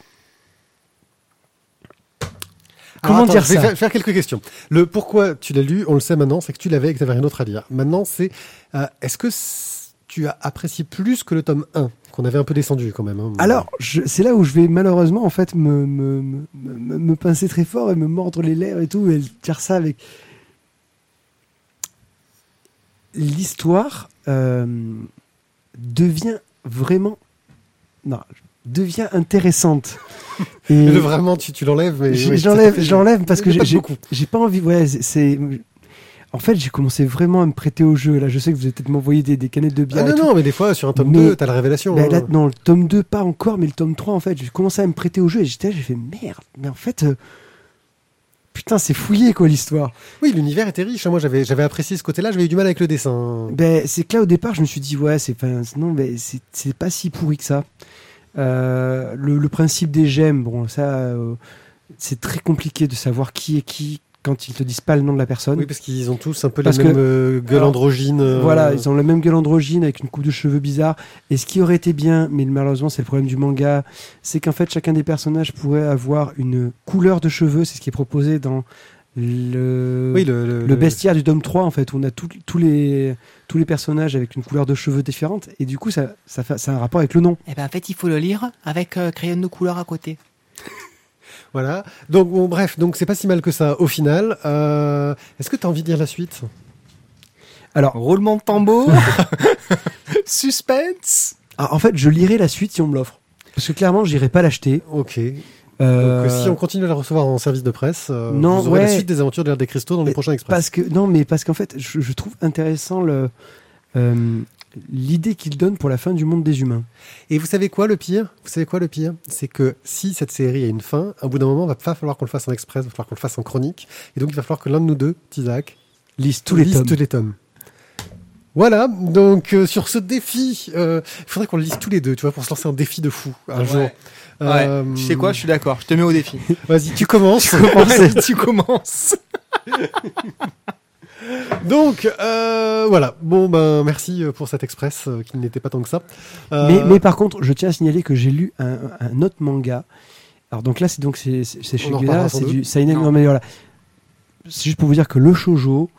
A: Alors,
B: Comment
A: attends,
B: dire
A: je vais
B: ça
A: faire, faire quelques questions. Le pourquoi tu l'as lu, on le sait maintenant, c'est que tu l'avais et que tu n'avais rien d'autre à dire. Maintenant, c'est euh, est-ce que tu as apprécié plus que le tome 1, qu'on avait un peu descendu quand même hein.
B: Alors, c'est là où je vais malheureusement en fait me, me, me, pincer très fort et me mordre les lèvres et tout et dire ça avec l'histoire euh, devient vraiment non devient intéressante [laughs] et
A: le vraiment, tu, tu l'enlèves, mais oui,
B: j'enlève parce que j'ai
A: pas
B: envie ouais c'est en fait j'ai commencé vraiment à me prêter au jeu là je sais que vous allez peut-être m'envoyer des, des canettes de bière
A: Ah non, non, mais des fois, sur un tome
B: Mais-
A: 2, t'as la révélation. Hein.
B: là, non, le tome 2, pas encore, mais le tome 3, en fait, j'ai commencé à me prêter au jeu et j'étais là, j'ai fait merde. Mais en fait, euh, putain, c'est fouillé quoi l'histoire.
A: Oui, l'univers était riche. hein. Moi, j'avais j'avais apprécié ce côté-là. J'avais eu du mal avec le dessin.
B: Ben, c'est que là au départ, je me suis dit ouais, c'est pas, non, mais c'est c'est pas si pourri que ça. Euh, le, le principe des gemmes, bon, ça, euh, c'est très compliqué de savoir qui est qui quand ils te disent pas le nom de la personne.
A: Oui, parce qu'ils ont tous un peu
B: Parce
A: les
B: que-
A: mêmes euh, gueules
B: alors,
A: androgynes. euh,
B: Voilà, ils ont la même gueule androgyne avec une coupe de cheveux bizarre. Et ce qui aurait été bien, mais malheureusement c'est le problème du manga, c'est qu'en fait chacun des personnages pourrait avoir une couleur de cheveux. C'est ce qui est proposé dans le,
A: Oui, le, le,
B: le bestiaire du tome 3 en fait. où On a tout- les tous les personnages avec une couleur de cheveux différente. Et du coup ça ça, fait, ça a un rapport avec le nom.
D: Eh ben, en fait, il faut le lire avec euh, crayon de couleur à côté.
A: Voilà. Donc, bon, bref, donc c'est pas si mal que ça au final. Euh, Est-ce que tu as envie de dire la suite?
B: Alors
C: Roulement de tambour. [laughs] Suspense.
B: ah, en fait je lirai la suite si on me l'offre. Parce que clairement j'irai pas l'acheter.
A: Ok. Donc,
B: Euh,
A: euh, si on continue à la recevoir en service de presse, euh,
B: Non,
A: vous aurez la suite des aventures de l'ère des cristaux dans les
B: Mais
A: prochains express.
B: Parce que non, mais parce qu'en fait, je, je trouve intéressant le euh, l'idée qu'il donne pour la fin du monde des humains.
A: Et vous savez quoi le pire? Vous savez quoi le pire? C'est que si cette série a une fin, à bout d'un moment, va pas falloir qu'on le fasse en express, va falloir qu'on le fasse en chronique. Et donc, il va falloir que l'un de nous deux, Isaac,
B: Lise tous les
A: lise
B: tomes.
A: tous les tomes. Voilà, donc euh, sur ce défi, euh, il faudrait qu'on le lise tous les deux, tu vois, pour se lancer un défi de fou un
C: Ouais.
A: jour.
C: Ouais.
A: Euh,
C: Tu sais quoi? Je suis d'accord. Je te mets au défi. [laughs]
A: Vas-y, tu commences. [laughs]
C: Ouais, [laughs] tu commences.
A: Donc, euh, voilà. Bon, ben, merci pour cet express euh, qui n'était pas tant que ça. Euh,
B: Mais, mais par contre, je tiens à signaler que j'ai lu un, un autre manga. Alors donc là, c'est donc c'est c'est- c'est du seinen.
C: Non.
B: Non mais voilà. C'est juste pour vous dire que le shojo,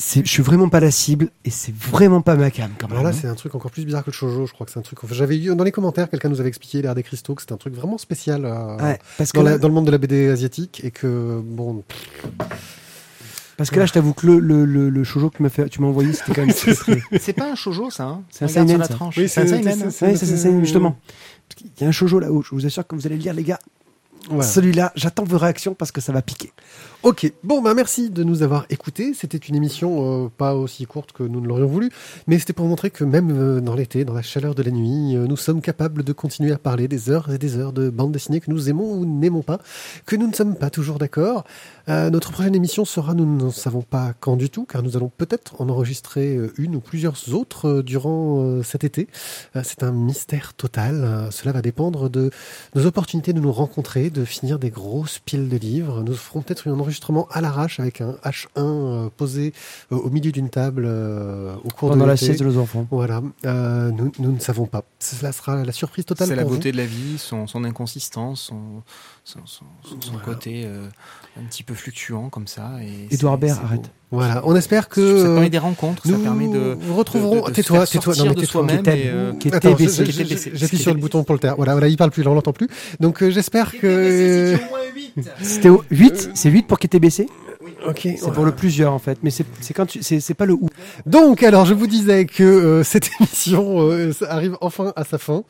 B: je suis vraiment pas la cible et c'est vraiment pas ma cam quand même.
A: Alors là,
B: hein.
A: c'est un truc encore plus bizarre que le shoujo. Je crois que c'est un truc. J'avais eu dans les commentaires, quelqu'un nous avait expliqué l'ère des cristaux que c'était un truc vraiment spécial euh,
B: Ouais, parce que
A: dans, la- dans le monde de la BD asiatique et que bon.
B: Parce que là, je t'avoue que le, le, le, le shoujo que tu m'as fait, tu m'as envoyé, c'était quand même [laughs] très, très-
C: C'est pas un shoujo, ça. Hein
B: C'est un seinen,
C: sur la
B: ça.
C: tranche.
A: Oui,
C: c'est un seinen.
A: c'est-
B: ça, c'est justement. Parce qu'il y a un shoujo là-haut, je vous assure que vous allez le lire, les gars.
A: Voilà.
B: Celui-là, j'attends vos réactions parce que ça va piquer.
A: Ok, bon bah merci de nous avoir écoutés. C'était une émission euh, pas aussi courte que nous ne l'aurions voulu, mais c'était pour montrer que même euh, dans l'été, dans la chaleur de la nuit, euh, nous sommes capables de continuer à parler des heures et des heures de bandes dessinées que nous aimons ou n'aimons pas, que nous ne sommes pas toujours d'accord. Euh, notre prochaine émission sera, nous ne savons pas quand du tout, car nous allons peut-être en enregistrer euh, une ou plusieurs autres euh, durant cet été. Euh, C'est un mystère total. Euh, Cela va dépendre de nos opportunités de nous rencontrer, de finir des grosses piles de livres. Nous ferons peut-être un enregistrement à l'arrache avec un H1 euh, posé au milieu d'une table euh, au cours
B: Pendant
A: de
B: la sieste de nos enfants.
A: Voilà, Euh, nous, nous ne savons pas. Cela sera la surprise totale
C: C'est la beauté de la vie, son, son inconsistance, son, son, son- son- son
A: Voilà.
C: côté euh, un petit peu fluctuant comme ça. Et
B: Édouard
C: c'est-
B: Baird, arrête.
A: Voilà, on espère que
C: ça
A: euh,
C: permet des rencontres, ça
A: nous
C: permet de.
A: vous retrouverons. tais-toi, tais-toi, non mais tais-toi.
B: Qui était-
C: euh,
B: qui baissé.
C: Qui
A: j'appuie
C: Qui
A: sur le bouton pour le taire. Voilà, voilà, il parle plus, là on l'entend plus. Donc euh, j'espère que.
B: C'était au 8, c'est 8 pour qu'il était baissé
A: Ok.
B: C'est pour le plusieurs en fait, mais c'est c'est quand tu c'est c'est pas le ou.
A: Donc, alors, je vous disais que euh, [laughs] cette émission euh, arrive enfin à sa fin.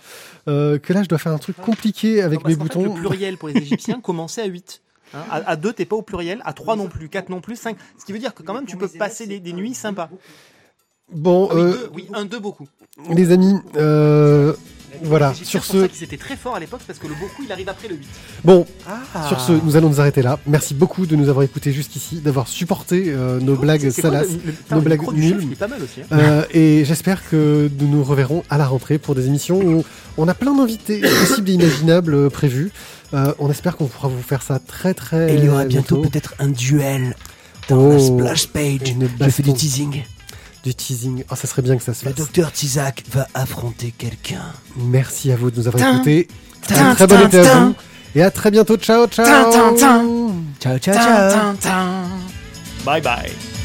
A: Euh, que là, je dois faire un truc compliqué avec
D: Non,
A: mes
D: qu'en fait,
A: boutons.
D: le pluriel pour les Égyptiens [laughs] commençait à 8. Hein, à, à 2, t'es pas au pluriel, à 3 non plus, 4 non plus, 5. Ce qui veut dire que quand même, tu peux passer des, des nuits sympas.
A: Bon,
D: Ah oui,
A: euh,
D: deux, oui, 1, 2, beaucoup.
A: les amis, euh, voilà. Sur
D: c'est pour ça
A: ce,
D: étaient très forts à l'époque, parce que le beaucoup, il arrive après le 8.
A: bon,
B: Ah.
A: sur ce, nous allons nous arrêter là. Merci beaucoup de nous avoir écoutés jusqu'ici, d'avoir supporté euh, nos blagues
D: quoi le-
A: salaces.
D: le-
A: nos blagues nulles.
D: pas mal aussi. hein.
A: Euh, et j'espère que nous nous reverrons à la rentrée pour des émissions où on a plein d'invités [coughs] possibles et imaginables euh, prévus. Euh, on espère qu'on pourra vous faire ça très très.
B: Et il y aura bientôt
A: bientôt.
B: peut-être un duel dans
A: Oh,
B: la splash page.
A: une
B: Je fais du teasing.
A: Du teasing. Ah, ça serait bien que ça se
B: Le
A: fasse.
B: docteur Tizak va affronter quelqu'un.
A: Merci à vous de nous avoir écoutés. Un très bon été à vous. Et à très bientôt. Ciao, ciao.
B: Ciao ciao ciao.
D: Bye bye.